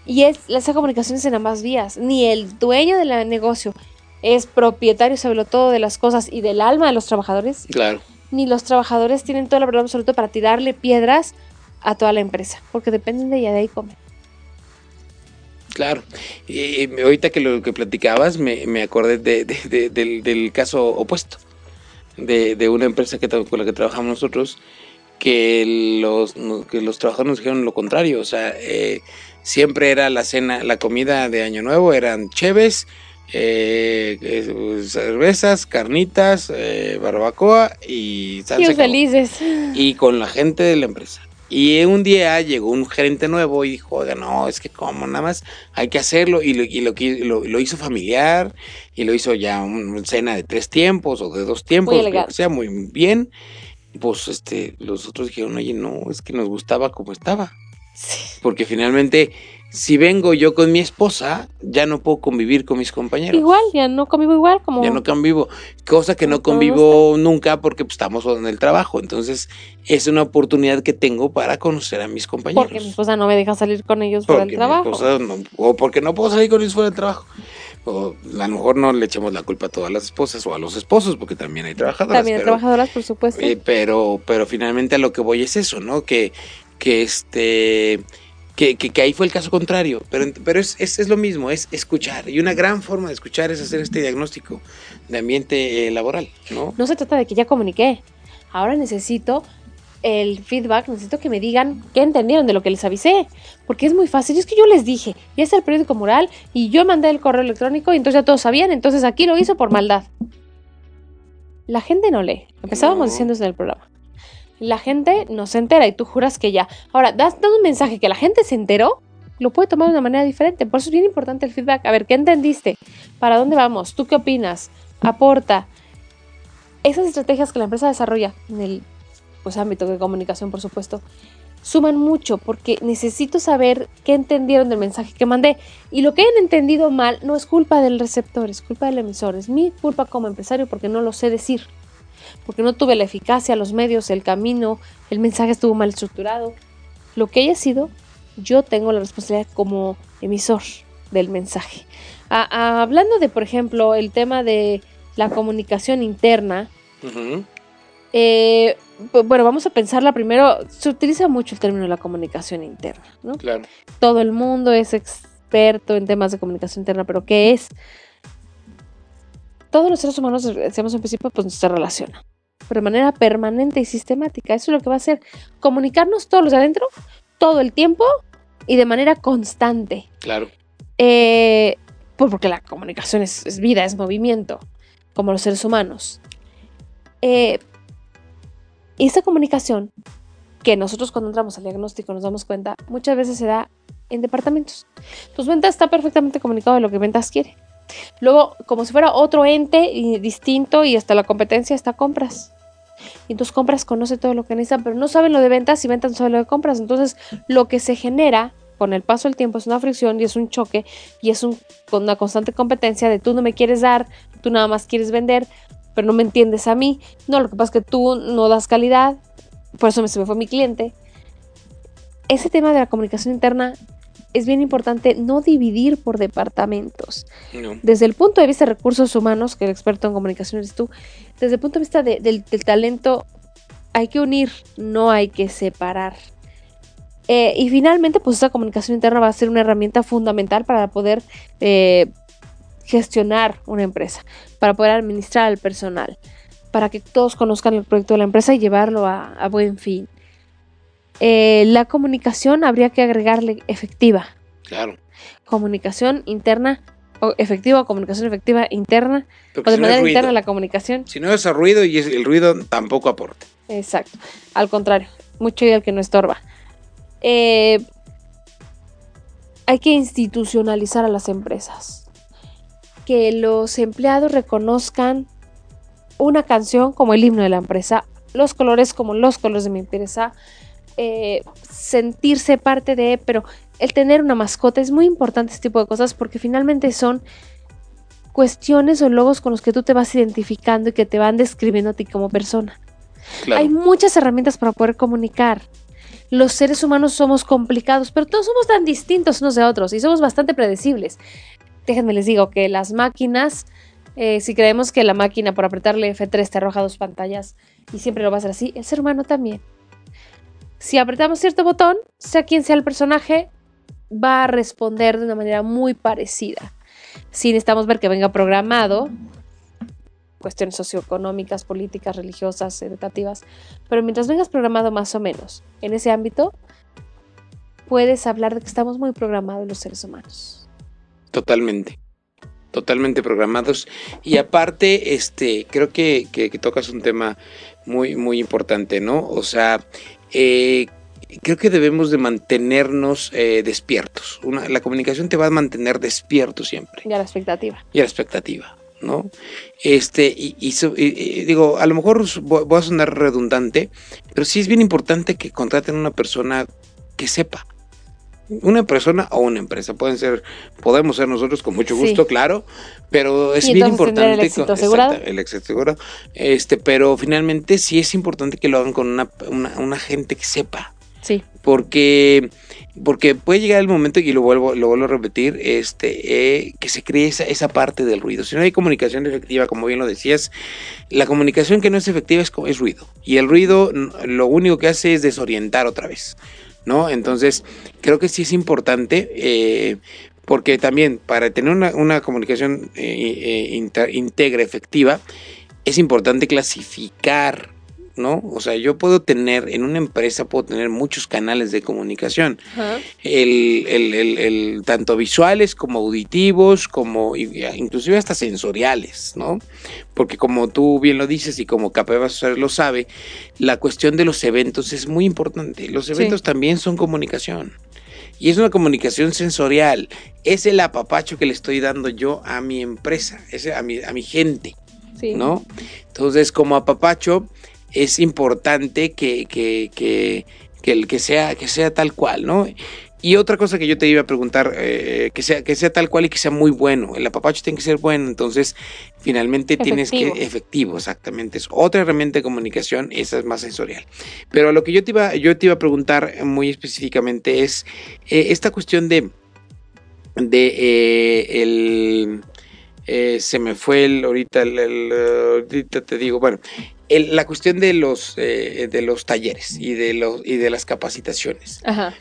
Y es, esa comunicación es en ambas vías. Ni el dueño del negocio es propietario, sobre todo de las cosas y del alma de los trabajadores. Claro. Ni los trabajadores tienen toda la verdad absoluta para tirarle piedras a toda la empresa, porque dependen de ella, de ahí comen. Claro. Y, ahorita que lo que platicabas, me, acordé del, caso opuesto, de, una empresa que, con la que trabajamos nosotros, que los, que los trabajadores nos dijeron lo contrario, o sea, eh, siempre era la cena, la comida de Año Nuevo, eran cheves, eh, eh, cervezas, carnitas, barbacoa y salsa. felices. Y con la gente de la empresa. Y un día llegó un gerente nuevo y dijo, oiga, no, es que como nada más hay que hacerlo. Y lo, y lo, lo, hizo familiar y lo hizo ya una cena de tres tiempos o de dos tiempos, o sea, muy bien. Pues este, los otros dijeron, oye, no, es que nos gustaba como estaba. Porque finalmente si vengo yo con mi esposa, ya no puedo convivir con mis compañeros. Igual, ya no convivo igual como... Ya no convivo, cosa que no convivo nunca porque pues, estamos en el trabajo. Entonces, es una oportunidad que tengo para conocer a mis compañeros. Porque mi esposa no me deja salir con ellos fuera del trabajo. o porque no puedo salir con ellos fuera del trabajo. O a lo mejor no le echemos la culpa a todas las esposas o a los esposos, porque también hay trabajadoras. También hay trabajadoras, por supuesto. Eh, pero, pero finalmente a lo que voy es eso, ¿no? Que, que este que, que, ahí fue el caso contrario, pero, pero es, es, lo mismo, es escuchar. Y una gran forma de escuchar es hacer este diagnóstico de ambiente eh, laboral, ¿no? No se trata de que ya comuniqué. Ahora necesito el feedback, necesito que me digan qué entendieron de lo que les avisé. Porque es muy fácil. Es que yo les dije, y es el periódico mural, y yo mandé el correo electrónico, y entonces ya todos sabían, entonces aquí lo hizo por maldad. La gente no lee. Empezábamos diciendo eso en el programa la gente no se entera y tú juras que ya. Ahora, das, un mensaje que la gente se enteró, lo puede tomar de una manera diferente. Por eso es bien importante el feedback. A ver, ¿qué entendiste? ¿Para dónde vamos? ¿Tú qué opinas? Aporta. Esas estrategias que la empresa desarrolla en el pues, ámbito de comunicación, por supuesto, suman mucho porque necesito saber qué entendieron del mensaje que mandé. Y lo que hayan entendido mal no es culpa del receptor, es culpa del emisor, es mi culpa como empresario porque no lo sé decir porque no tuve la eficacia, los medios, el camino, el mensaje estuvo mal estructurado. Lo que haya sido, yo tengo la responsabilidad como emisor del mensaje. hablando de, por ejemplo, el tema de la comunicación interna, eh, bueno, vamos a pensarla primero. Se utiliza mucho el término de la comunicación interna, ¿no? Claro. Todo el mundo es experto en temas de comunicación interna, pero ¿qué es? Todos los seres humanos, decíamos en principio, pues se relacionan pero de manera permanente y sistemática. Eso es lo que va a hacer comunicarnos todos los de adentro, todo el tiempo y de manera constante. Claro. Eh, pues porque la comunicación es, vida, es movimiento, como los seres humanos. Eh, esa comunicación que nosotros cuando entramos al diagnóstico nos damos cuenta, muchas veces se da en departamentos. Tus ventas está perfectamente comunicado de lo que ventas quiere. Luego, como si fuera otro ente distinto y hasta la competencia está compras. Y entonces compras conoce todo lo que necesitan, pero no saben lo de ventas y ventas no saben lo de compras. Entonces, lo que se genera con el paso del tiempo es una fricción y es un choque y es una constante competencia de tú no me quieres dar, tú nada más quieres vender, pero no me entiendes a mí. No, lo que pasa es que tú no das calidad, por eso se me fue mi cliente. Ese tema de la comunicación interna es bien importante no dividir por departamentos. Desde el punto de vista de recursos humanos, que el experto en comunicación eres tú, desde el punto de vista del, talento, hay que unir, no hay que separar. Eh, y finalmente, pues esa comunicación interna va a ser una herramienta fundamental para poder eh, gestionar una empresa, para poder administrar al personal, para que todos conozcan el proyecto de la empresa y llevarlo a buen fin. Eh, la comunicación habría que agregarle efectiva. Claro. Comunicación interna o efectiva o comunicación efectiva interna o de manera interna la comunicación. Si no es ruido y el ruido tampoco aporta. Exacto. Al contrario, mucho ideal que no estorba. Eh, hay que institucionalizar a las empresas. Que los empleados reconozcan una canción como el himno de la empresa, los colores como los colores de mi empresa, eh, sentirse parte de, pero el tener una mascota es muy importante este tipo de cosas porque finalmente son cuestiones o logos con los que tú te vas identificando y que te van describiendo a ti como persona. Hay muchas herramientas para poder comunicar. Los seres humanos somos complicados, pero todos somos tan distintos unos de otros y somos bastante predecibles. Déjenme les digo que las máquinas, eh, si creemos que la máquina por apretarle F3 te arroja dos pantallas y siempre lo va a hacer así, el ser humano también si apretamos cierto botón, sea quien sea el personaje, va a responder de una manera muy parecida. Si necesitamos ver que venga programado, cuestiones socioeconómicas, políticas, religiosas, educativas, pero mientras vengas programado más o menos en ese ámbito, puedes hablar de que estamos muy programados los seres humanos. Totalmente. Totalmente programados. Y aparte, este, creo que, que tocas un tema muy, muy importante, ¿no? O sea, eh, creo que debemos de mantenernos eh, despiertos. la comunicación te va a mantener despierto siempre. Y a la expectativa. Y a la expectativa, ¿no? Este, y, digo, a lo mejor voy a sonar redundante, pero sí es bien importante que contraten una persona que sepa, una persona o una empresa. Pueden ser, podemos ser nosotros con mucho gusto, claro, pero es bien importante. El éxito asegurado. el éxito Este, pero finalmente sí es importante que lo hagan con una, una, gente que sepa. Sí. Porque, porque puede llegar el momento, y lo vuelvo, lo vuelvo a repetir, este, eh, que se cree esa, esa parte del ruido. Si no hay comunicación efectiva, como bien lo decías, la comunicación que no es efectiva es, es ruido. Y el ruido lo único que hace es desorientar otra vez. ¿No? Entonces, creo que sí es importante, eh, porque también para tener una, comunicación eh, eh íntegra, efectiva, es importante clasificar ¿no? O sea, yo puedo tener, en una empresa puedo tener muchos canales de comunicación, el, el, el, tanto visuales como auditivos, como inclusive hasta sensoriales, ¿no? Porque como tú bien lo dices y como Capebas lo sabe, la cuestión de los eventos es muy importante. Los eventos también son comunicación. Y es una comunicación sensorial. Es el apapacho que le estoy dando yo a mi empresa, es a mi, a mi gente. ¿No? Entonces, como apapacho, es importante que, que, que, que, que, sea, que sea tal cual, ¿no? Y otra cosa que yo te iba a preguntar, eh, que, sea, que sea tal cual y que sea muy bueno. El apapacho tiene que ser bueno, entonces finalmente tienes que, efectivo, exactamente. Es otra herramienta de comunicación, esa es más sensorial. Pero lo que yo te iba, yo te iba a preguntar muy específicamente es eh, esta cuestión de, de eh, el... se me fue el ahorita, el, ahorita te digo, bueno, la cuestión de los, eh, de los talleres y de, los, y de las capacitaciones. Ajá.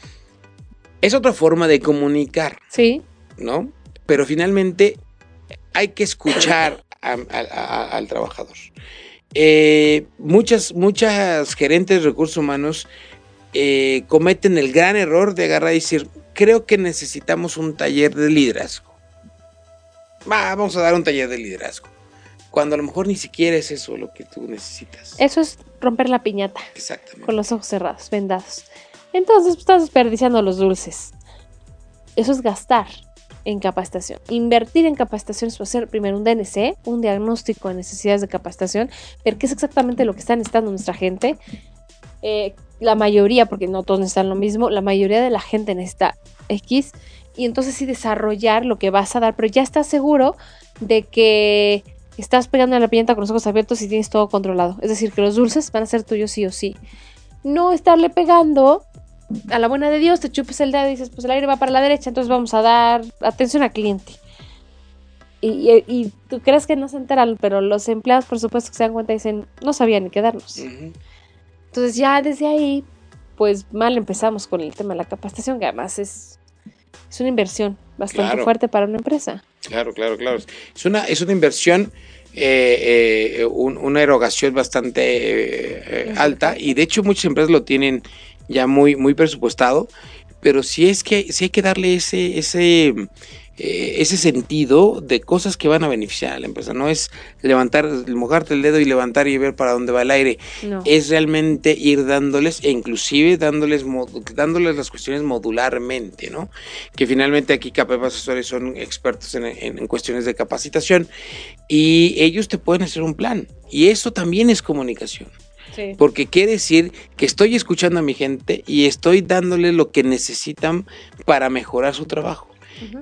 Es otra forma de comunicar. Sí. ¿No? Pero finalmente hay que escuchar al trabajador. Eh, muchas, muchas gerentes de recursos humanos eh, cometen el gran error de agarrar y decir, creo que necesitamos un taller de liderazgo. vamos a dar un taller de liderazgo cuando a lo mejor ni siquiera es eso lo que tú necesitas. Eso es romper la piñata. Exactamente. Con los ojos cerrados, vendados. Entonces pues, estás desperdiciando los dulces. Eso es gastar en capacitación. Invertir en capacitación es hacer primero un DNC, un diagnóstico de necesidades de capacitación, ver qué es exactamente lo que está necesitando nuestra gente. Eh, la mayoría, porque no todos necesitan lo mismo, la mayoría de la gente necesita X. Y entonces sí desarrollar lo que vas a dar, pero ya estás seguro de que estás pegando a la piñata con los ojos abiertos y tienes todo controlado. Es decir, que los dulces van a ser tuyos sí o sí. No estarle pegando a la buena de Dios, te chupes el dedo y dices, pues el aire va para la derecha, entonces vamos a dar atención al cliente. Y, tú crees que no se enteran, pero los empleados, por supuesto, que se dan cuenta y dicen, no sabían ni qué darnos. Entonces, ya desde ahí, pues mal empezamos con el tema de la capacitación, que además es, es una inversión bastante fuerte para una empresa. Claro, claro, claro. Es una, es una inversión, eh, eh, una erogación bastante eh, alta y de hecho muchas empresas lo tienen ya muy, muy presupuestado, pero sí es que sí hay que darle ese, ese eh, ese sentido de cosas que van a beneficiar a la empresa. No es levantar, mojarte el dedo y levantar y ver para dónde va el aire. Es realmente ir dándoles, e inclusive dándoles, dándoles las cuestiones modularmente, ¿no? Que finalmente aquí KPP Asesores son expertos en, cuestiones de capacitación y ellos te pueden hacer un plan. Y eso también es comunicación. Porque quiere decir que estoy escuchando a mi gente y estoy dándole lo que necesitan para mejorar su trabajo.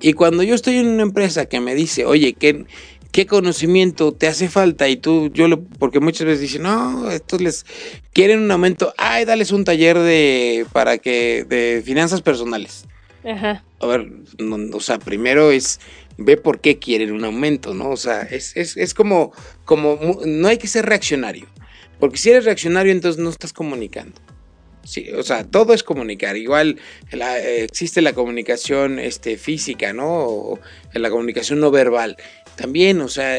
Y cuando yo estoy en una empresa que me dice, oye, ¿qué, qué conocimiento te hace falta? Y tú, yo lo, porque muchas veces dicen, no, estos les quieren un aumento, ay, dales un taller de, para que, de finanzas personales. Ajá. A ver, o sea, primero es, ve por qué quieren un aumento, ¿no? O sea, es, es, es como, como, no hay que ser reaccionario. Porque si eres reaccionario, entonces no estás comunicando. Sí, o sea, todo es comunicar. Igual existe la comunicación este, física, ¿no? O, la comunicación no verbal. También, o sea,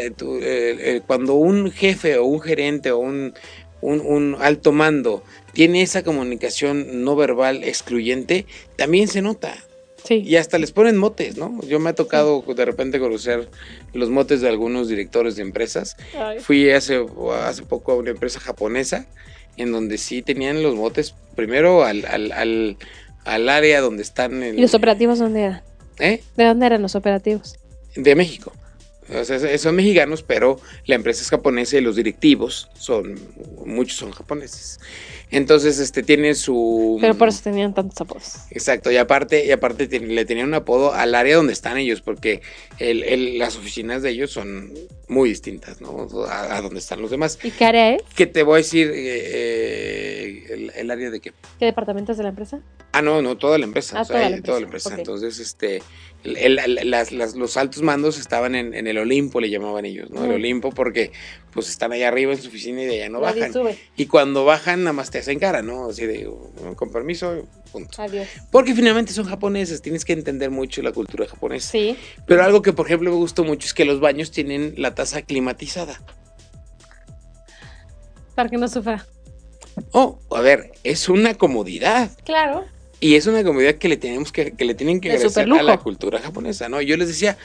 cuando un jefe o un gerente o un, un, alto mando tiene esa comunicación no verbal excluyente, también se nota. Sí. Y hasta les ponen motes, ¿no? Yo me ha tocado de repente conocer los motes de algunos directores de empresas. Ay. Fui hace, hace poco a una empresa japonesa en donde sí tenían los motes primero al, al, al, al área donde están en, ¿Y los operativos dónde eran? ¿eh? ¿De dónde eran los operativos? de México. O sea, son mexicanos, pero la empresa es japonesa y los directivos son, muchos son japoneses. Entonces, este tiene su. Pero por eso tenían tantos apodos. Exacto, y aparte, y aparte le tenían un apodo al área donde están ellos, porque el, el- las oficinas de ellos son muy distintas, ¿no? A, a donde están los demás. ¿Y qué área es? ¿Qué te voy a decir? eh, eh, el, el área de qué? ¿Qué departamento es de la empresa? Ah, no, no, toda la empresa. Ah, o sea, toda la hay- toda la empresa. Entonces, este, el- el- las- las- los altos mandos estaban en, en el Olimpo, le llamaban ellos, ¿no? El. Olimpo porque pues están allá arriba en su oficina y de allá no Nadie bajan. sube. Y cuando bajan, nada más te hacen cara, ¿no? Así de, "Oh, con permiso, punto. Adiós. Porque finalmente son japoneses, tienes que entender mucho la cultura japonesa. Sí. Pero algo que, por ejemplo, me gustó mucho es que los baños tienen la taza climatizada. Para que no sufra. Oh, a ver, es una comodidad. Claro. Y es una comodidad que le tenemos que, que le tienen que De agradecer a la cultura japonesa, ¿no? Yo les decía,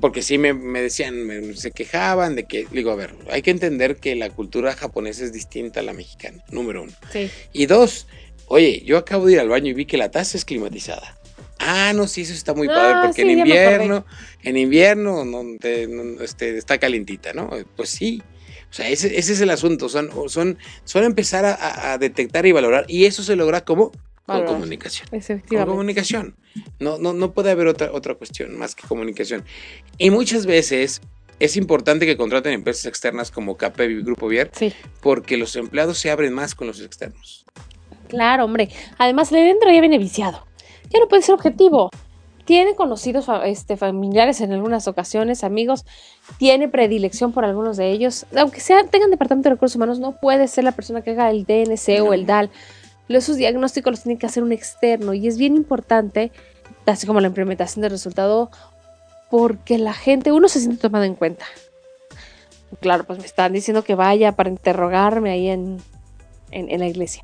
porque sí me, me decían, me- se quejaban de que, digo, a ver, hay que entender que la cultura japonesa es distinta a la mexicana, número uno. Sí. Y dos, oye, yo acabo de ir al baño y vi que la taza es climatizada. Ah, no, sí, eso está muy Ah, padre, porque sí, en invierno, en invierno no, te- no, este, está calientita, ¿no? Pues sí. O sea, ese, ese es el asunto, son, son, son empezar a- a, a detectar y valorar, y eso se logra como con comunicación. Con comunicación. No, no, no puede haber otra, otra cuestión más que comunicación. Y muchas veces es importante que contraten empresas externas como KPEB y Grupo Vier, Sí. porque los empleados se abren más con los externos. Claro, hombre. Además, el de dentro ya viene viciado. Ya no puede ser objetivo. Tiene conocidos este, familiares en algunas ocasiones, amigos, tiene predilección por algunos de ellos. Aunque sea, tengan departamento de recursos humanos, no puede ser la persona que haga el DNC o el DAL. Esos diagnósticos los tiene que hacer un externo y es bien importante, así como la implementación del resultado, porque la gente, uno se siente tomado en cuenta. Claro, pues me están diciendo que vaya para interrogarme ahí en, en, en la iglesia.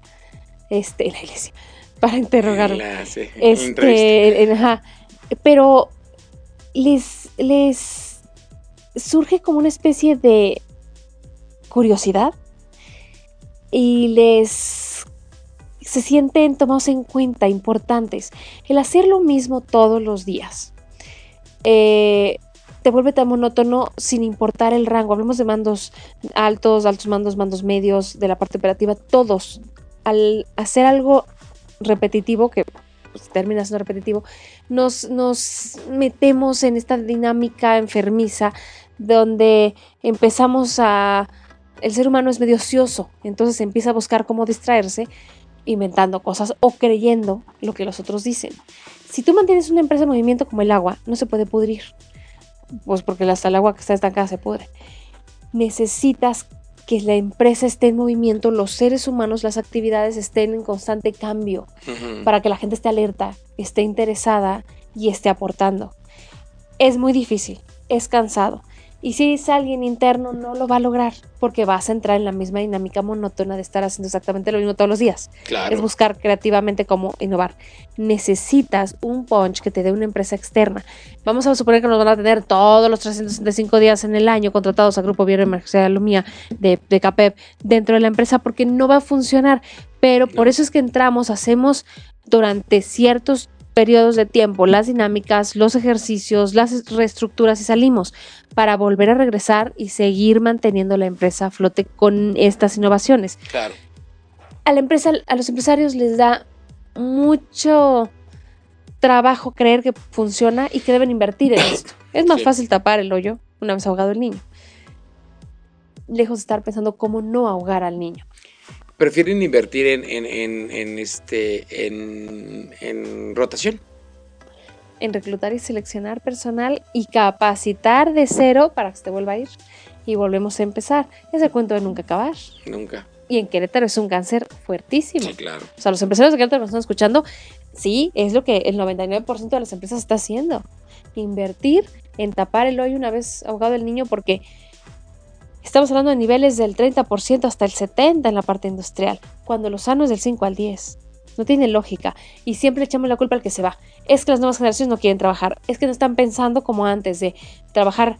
Este, en la iglesia. Para interrogarme. La- sí. Este, en- ajá. Pero les, les surge como una especie de curiosidad y les se sienten tomados en cuenta, importantes. El hacer lo mismo todos los días eh, te vuelve tan monótono sin importar el rango. Hablemos de mandos altos, altos mandos, mandos medios, de la parte operativa, todos. Al hacer algo repetitivo, que pues, termina siendo repetitivo, nos, nos metemos en esta dinámica enfermiza donde empezamos a... El ser humano es medio ocioso, entonces empieza a buscar cómo distraerse inventando cosas o creyendo lo que los otros dicen. Si tú mantienes una empresa en movimiento como el agua, no se puede pudrir, pues porque hasta el agua que está estancada se pudre. Necesitas que la empresa esté en movimiento, los seres humanos, las actividades estén en constante cambio para que la gente esté alerta, esté interesada y esté aportando. Es muy difícil, es cansado. Y si es alguien interno, no lo va a lograr porque vas a entrar en la misma dinámica monótona de estar haciendo exactamente lo mismo todos los días. Claro. Es buscar creativamente cómo innovar. Necesitas un punch que te dé una empresa externa. Vamos a suponer que nos van a tener todos los 365 días en el año contratados a Grupo Viernes Emergencia Lumía de, de CAPEP dentro de la empresa porque no va a funcionar. Pero por eso es que entramos, hacemos durante ciertos periodos de tiempo las dinámicas, los ejercicios, las reestructuras y salimos para volver a regresar y seguir manteniendo la empresa a flote con estas innovaciones Claro. a la empresa, a los empresarios les da mucho trabajo creer que funciona y que deben invertir en esto. Es más Sí. fácil tapar el hoyo una vez ahogado el niño. Lejos de estar pensando cómo no ahogar al niño. Prefieren invertir en, en, en, en este en, en rotación. En reclutar y seleccionar personal y capacitar de cero para que se te vuelva a ir. Y volvemos a empezar. Es el cuento de nunca acabar. Nunca. Y en Querétaro es un cáncer fuertísimo. Sí, claro. O sea, los empresarios de Querétaro que nos están escuchando, sí, es lo que el 99% de las empresas está haciendo. Invertir en tapar el hoyo una vez ahogado el niño porque estamos hablando de niveles del 30% hasta el 70% en la parte industrial, cuando lo sano es del 5 al 10. no tiene lógica. Y siempre echamos la culpa al que se va. Es que las nuevas generaciones no quieren trabajar, es que no están pensando como antes de trabajar,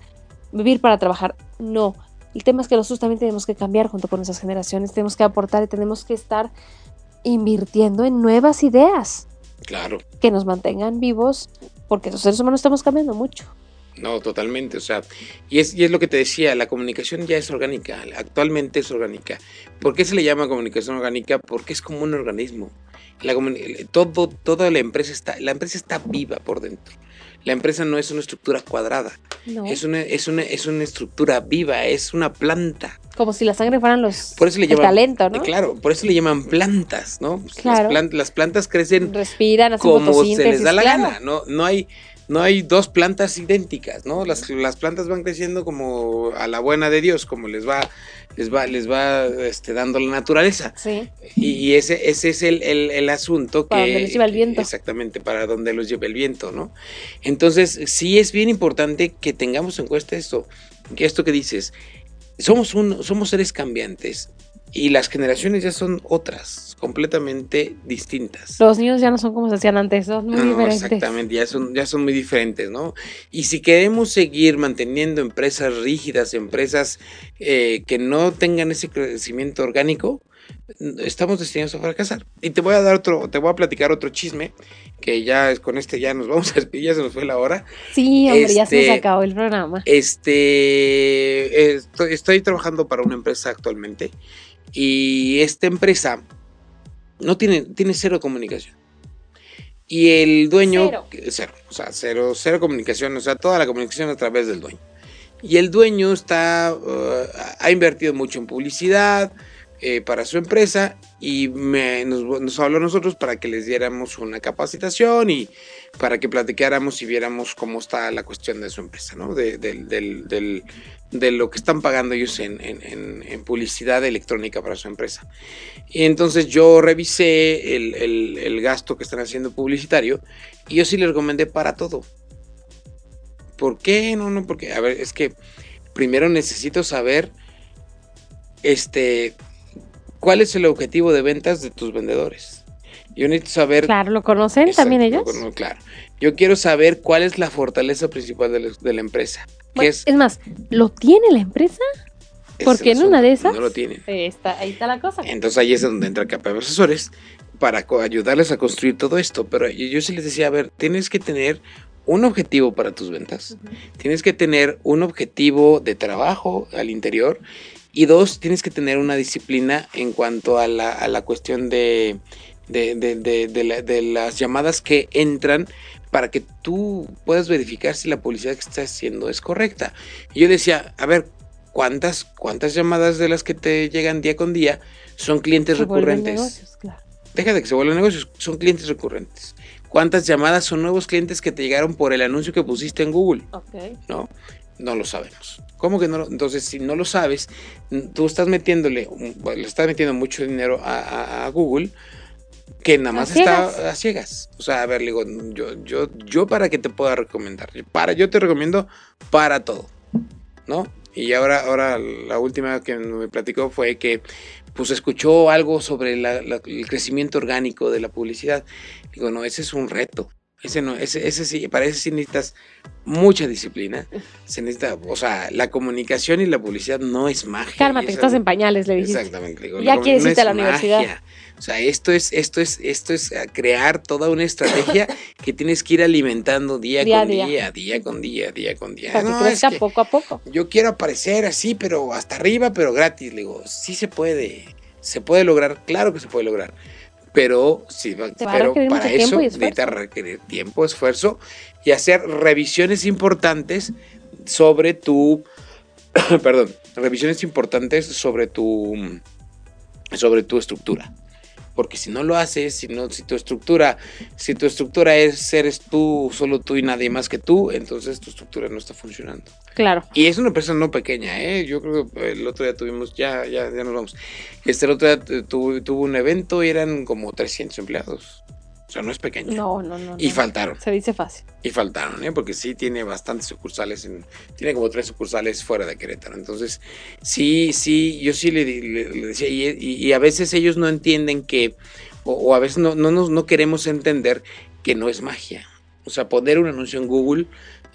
vivir para trabajar. No, el tema es que nosotros también tenemos que cambiar junto con esas generaciones, tenemos que aportar y tenemos que estar invirtiendo en nuevas ideas. Claro. Que nos mantengan vivos, porque los seres humanos estamos cambiando mucho. No, totalmente. O sea, y es, y es lo que te decía, la comunicación ya es orgánica, actualmente es orgánica. ¿Por qué se le llama comunicación orgánica? Porque es como un organismo. La, todo, toda la empresa está, la empresa está viva por dentro. La empresa no es una estructura cuadrada. Es, una, es, una, es una estructura viva, es una planta. Como si la sangre fueran los por eso le llaman, talento, ¿no? Claro, por eso le llaman plantas, ¿no? Claro. Las, plantas crecen Respiran, como se les da la gana, ¿no? No hay, no hay dos plantas idénticas, ¿no? Las, las, plantas van creciendo como a la buena de Dios, como les va, les va, les va este, dando la naturaleza. Sí. Y, ese, ese es el, el, asunto para donde los lleva el viento. Exactamente, para donde los lleva el viento, ¿no? Entonces, sí es bien importante que tengamos en cuenta esto, que esto que dices, somos un, somos seres cambiantes y las generaciones ya son otras, completamente distintas. Los niños ya no son como se hacían antes, son muy diferentes. Exactamente, ya son, ya son muy diferentes, ¿no? Y si queremos seguir manteniendo empresas rígidas, empresas eh, que no tengan ese crecimiento orgánico, estamos destinados a fracasar. Y te voy a dar otro, te voy a platicar otro chisme, que ya es con este ya nos vamos a despedir, ya se nos fue la hora. Sí, hombre, ya se nos este, acabó el programa. Este, estoy, estoy trabajando para una empresa actualmente y esta empresa no tiene, tiene cero comunicación. Y el dueño, cero. o sea, cero, cero comunicación, o sea, toda la comunicación a través del dueño. Y el dueño está, uh, ha invertido mucho en publicidad eh, para su empresa y nos, habló a nosotros para que les diéramos una capacitación y para que platicáramos y viéramos cómo está la cuestión de su empresa, ¿no? De, lo que están pagando ellos en, publicidad electrónica para su empresa. Y entonces yo revisé el, gasto que están haciendo publicitario y yo sí les recomendé para todo. ¿Por qué? No, no, porque, a ver, es que primero necesito saber, este, ¿Cuál es el objetivo de ventas de tus vendedores? Yo necesito saber. Claro, ¿lo conocen también ellos? claro. Yo quiero saber cuál es la fortaleza principal de la, empresa. es, más, ¿lo tiene la empresa? Porque en una de esas. No lo tienen. Ahí está, ahí está la cosa. Entonces ahí es donde entra Capa de Asesores para ayudarles a construir todo esto. Pero yo, sí les decía, a ver, tienes que tener un objetivo para tus ventas. Tienes que tener un objetivo de trabajo al interior y dos, tienes que tener una disciplina en cuanto a la, a la cuestión de, de, de, las llamadas que entran para que tú puedas verificar si la publicidad que estás haciendo es correcta. Y yo decía, a ver, ¿cuántas, cuántas llamadas de las que te llegan día con día son clientes recurrentes? Negocios, claro. Deja de que se vuelvan negocios, son clientes recurrentes. ¿Cuántas llamadas son nuevos clientes que te llegaron por el anuncio que pusiste en Google? Okay. ¿No? No lo sabemos. ¿Cómo que no? Entonces, si no lo sabes, tú estás metiéndole, le estás metiendo mucho dinero a, Google que nada más está a ciegas. O sea, a ver, le digo, yo, yo, yo para que te pueda recomendar. Para, yo te recomiendo para todo. ¿No? Y ahora, ahora la última que me platicó fue que pues escuchó algo sobre el crecimiento orgánico de la publicidad. Digo, no, ese es un reto. Ese no, ese, ese sí, para eso sí necesitas mucha disciplina. Se necesita, o sea, la comunicación y la publicidad no es magia. Cálmate, estás en pañales, le dijiste. Exactamente. ya quieres irte a la universidad. O sea, esto es, esto es, esto es crear toda una estrategia que tienes que ir alimentando día, con día. día, con día, día con día. Para que crezca poco a poco. Yo quiero aparecer así, pero hasta arriba, pero gratis. Le digo, sí se puede, se puede lograr, claro que se puede lograr pero sí, pero para eso necesita requerir tiempo, esfuerzo y hacer revisiones importantes sobre tu, perdón, revisiones importantes sobre tu, sobre tu estructura porque si no lo haces, si no, si tu estructura, si tu estructura es eres tú, solo tú y nadie más que tú, entonces tu estructura no está funcionando. Claro. Y es una empresa no pequeña, ¿eh? Yo creo que el otro día tuvimos, ya, ya, ya nos vamos. Este el otro día tuvo, tuvo un evento y eran como 300 empleados. O sea, no es pequeño. No, no, no. Y faltaron. Se dice fácil. Y faltaron, ¿eh? Porque sí tiene bastantes sucursales, en, tiene como tres sucursales fuera de Querétaro. Entonces, sí, sí, yo sí le, decía, y, a veces ellos no entienden que o, a veces no, no, no queremos entender que no es magia. O sea, poner un anuncio en Google,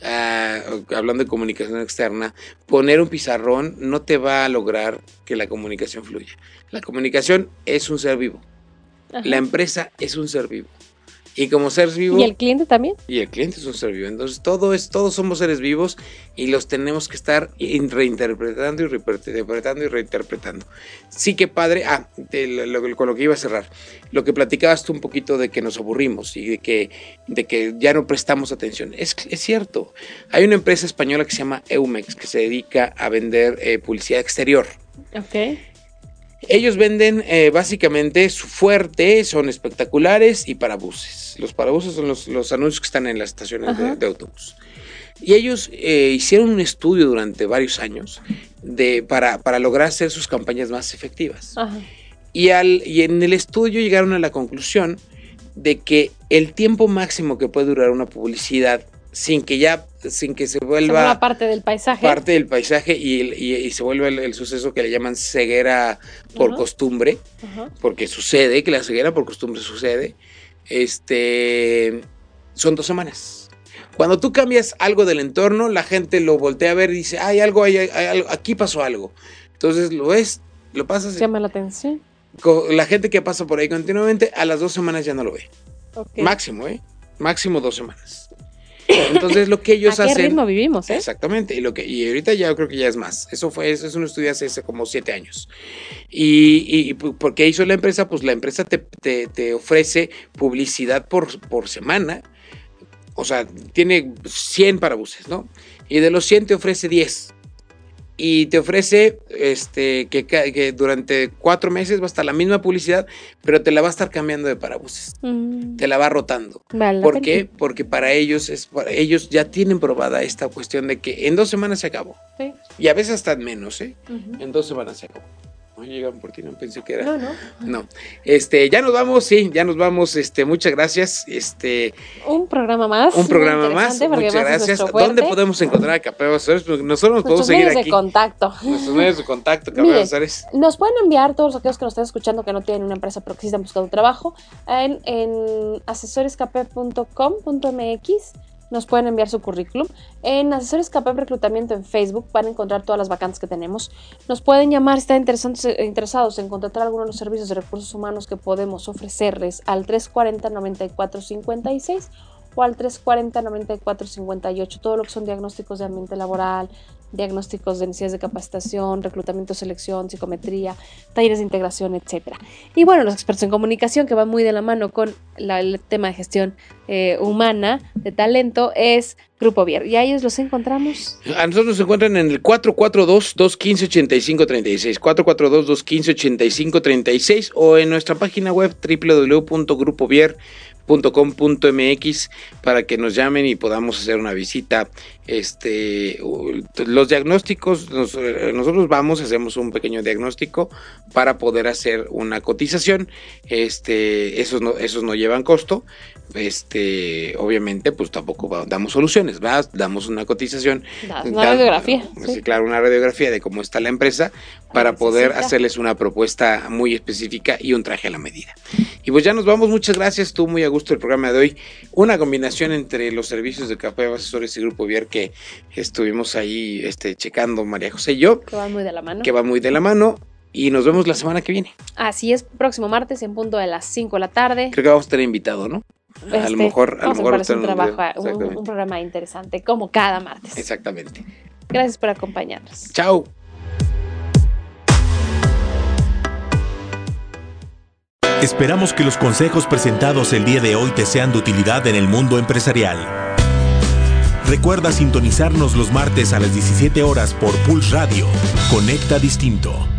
ah, hablando de comunicación externa, poner un pizarrón no te va a lograr que la comunicación fluya. La comunicación es un ser vivo. La empresa es un ser vivo. Y como seres vivos. ¿Y el cliente también? Y el cliente es un ser vivo. Entonces, todo es, todos somos seres vivos y los tenemos que estar reinterpretando y reinterpretando y reinterpretando. Sí que padre. Ah, con lo que iba a cerrar. Lo que platicabas tú un poquito de que nos aburrimos y de que, de que ya no prestamos atención. Es, es cierto. Hay una empresa española que se llama Eumex que se dedica a vender eh, publicidad exterior. Ok. Ellos venden eh, básicamente su fuerte, son espectaculares y parabuses. Los parabuses son los, anuncios que están en las estaciones de, autobús. Y ellos eh, hicieron un estudio durante varios años de, para, para lograr hacer sus campañas más efectivas. Y, al, y en el estudio llegaron a la conclusión de que el tiempo máximo que puede durar una publicidad sin que ya, sin que se vuelva... parte del paisaje. Parte del paisaje y, se vuelve el, suceso que le llaman ceguera por costumbre, porque sucede, que la ceguera por costumbre sucede, este, son dos semanas. Cuando tú cambias algo del entorno, la gente lo voltea a ver y dice, hay algo, hay, algo, aquí pasó algo. Entonces lo ves, lo pasas. Llama la atención. La gente que pasa por ahí continuamente, a las dos semanas ya no lo ve. Máximo, ¿eh? Máximo dos semanas. Entonces lo que ellos ¿A qué hacen. ritmo vivimos, ¿eh? Exactamente. Y lo que, y ahorita ya creo que ya es más. Eso fue, eso es un estudio hace, como siete años. Y, y, ¿por qué hizo la empresa? Pues la empresa te, te, ofrece publicidad por, por semana. O sea, tiene 100 parabuses, ¿no? Y de los 100 te ofrece 10 y te ofrece este que, que, durante cuatro meses va a estar la misma publicidad, pero te la va a estar cambiando de parabuses. Mm. Te la va rotando. ¿Por qué? Porque para ellos es para ellos ya tienen probada esta cuestión de que en dos semanas se acabó. Y a veces hasta menos, ¿eh? En dos semanas se acabó llegaron por ti, no pensé que era. No, no. No. Este, ya nos vamos, sí, ya nos vamos. Este, muchas gracias. Este. Un programa más. Un programa más. Muchas gracias. ¿Dónde podemos encontrar a Capeo Nosotros nos podemos seguir medios de contacto. Nuestros medios de contacto, Capeo Nos pueden enviar todos aquellos que nos están escuchando que no tienen una empresa pero que sí están buscando trabajo en, en asesorescape.com.mx nos pueden enviar su currículum. En Asesores CAPEP Reclutamiento en Facebook van a encontrar todas las vacantes que tenemos. Nos pueden llamar si están interesados en contratar alguno de los servicios de recursos humanos que podemos ofrecerles al 340-9456 o al 340-9458. Todo lo que son diagnósticos de ambiente laboral, diagnósticos de necesidades de capacitación, reclutamiento, selección, psicometría, talleres de integración, etc. Y bueno, los expertos en comunicación que van muy de la mano con el tema de gestión eh, humana, de talento, es Grupo Vier. Y a ellos los encontramos. A nosotros nos encuentran en el 442-215-8536, 442-215-8536 o en nuestra página web www.grupovier.com .com.mx para que nos llamen y podamos hacer una visita. Este, los diagnósticos, eh, nosotros vamos, hacemos un pequeño diagnóstico para poder hacer una cotización. Este, esos no, esos no llevan costo. Este, obviamente, pues tampoco damos soluciones, damos una cotización. una radiografía. Sí. claro, una radiografía de cómo está la empresa para poder hacerles una propuesta muy específica y un traje a la medida. Y pues ya nos vamos, muchas gracias, tú muy a gusto el programa de hoy. Una combinación entre los servicios de Café Asesores y Grupo Vier que estuvimos ahí este, checando María José y yo. Que va muy de la mano. Que va muy de la mano. Y nos vemos la semana que viene. Así es, próximo martes en punto de las 5 de la tarde. Creo que vamos a tener invitado, ¿no? a lo este, mejor, a lo mejor un, trabajo, un, un programa interesante, como cada martes. Exactamente. Gracias por acompañarnos. Chao. Esperamos que los consejos presentados el día de hoy te sean de utilidad en el mundo empresarial. Recuerda sintonizarnos los martes a las 17 horas por Pulse Radio. Conecta Distinto.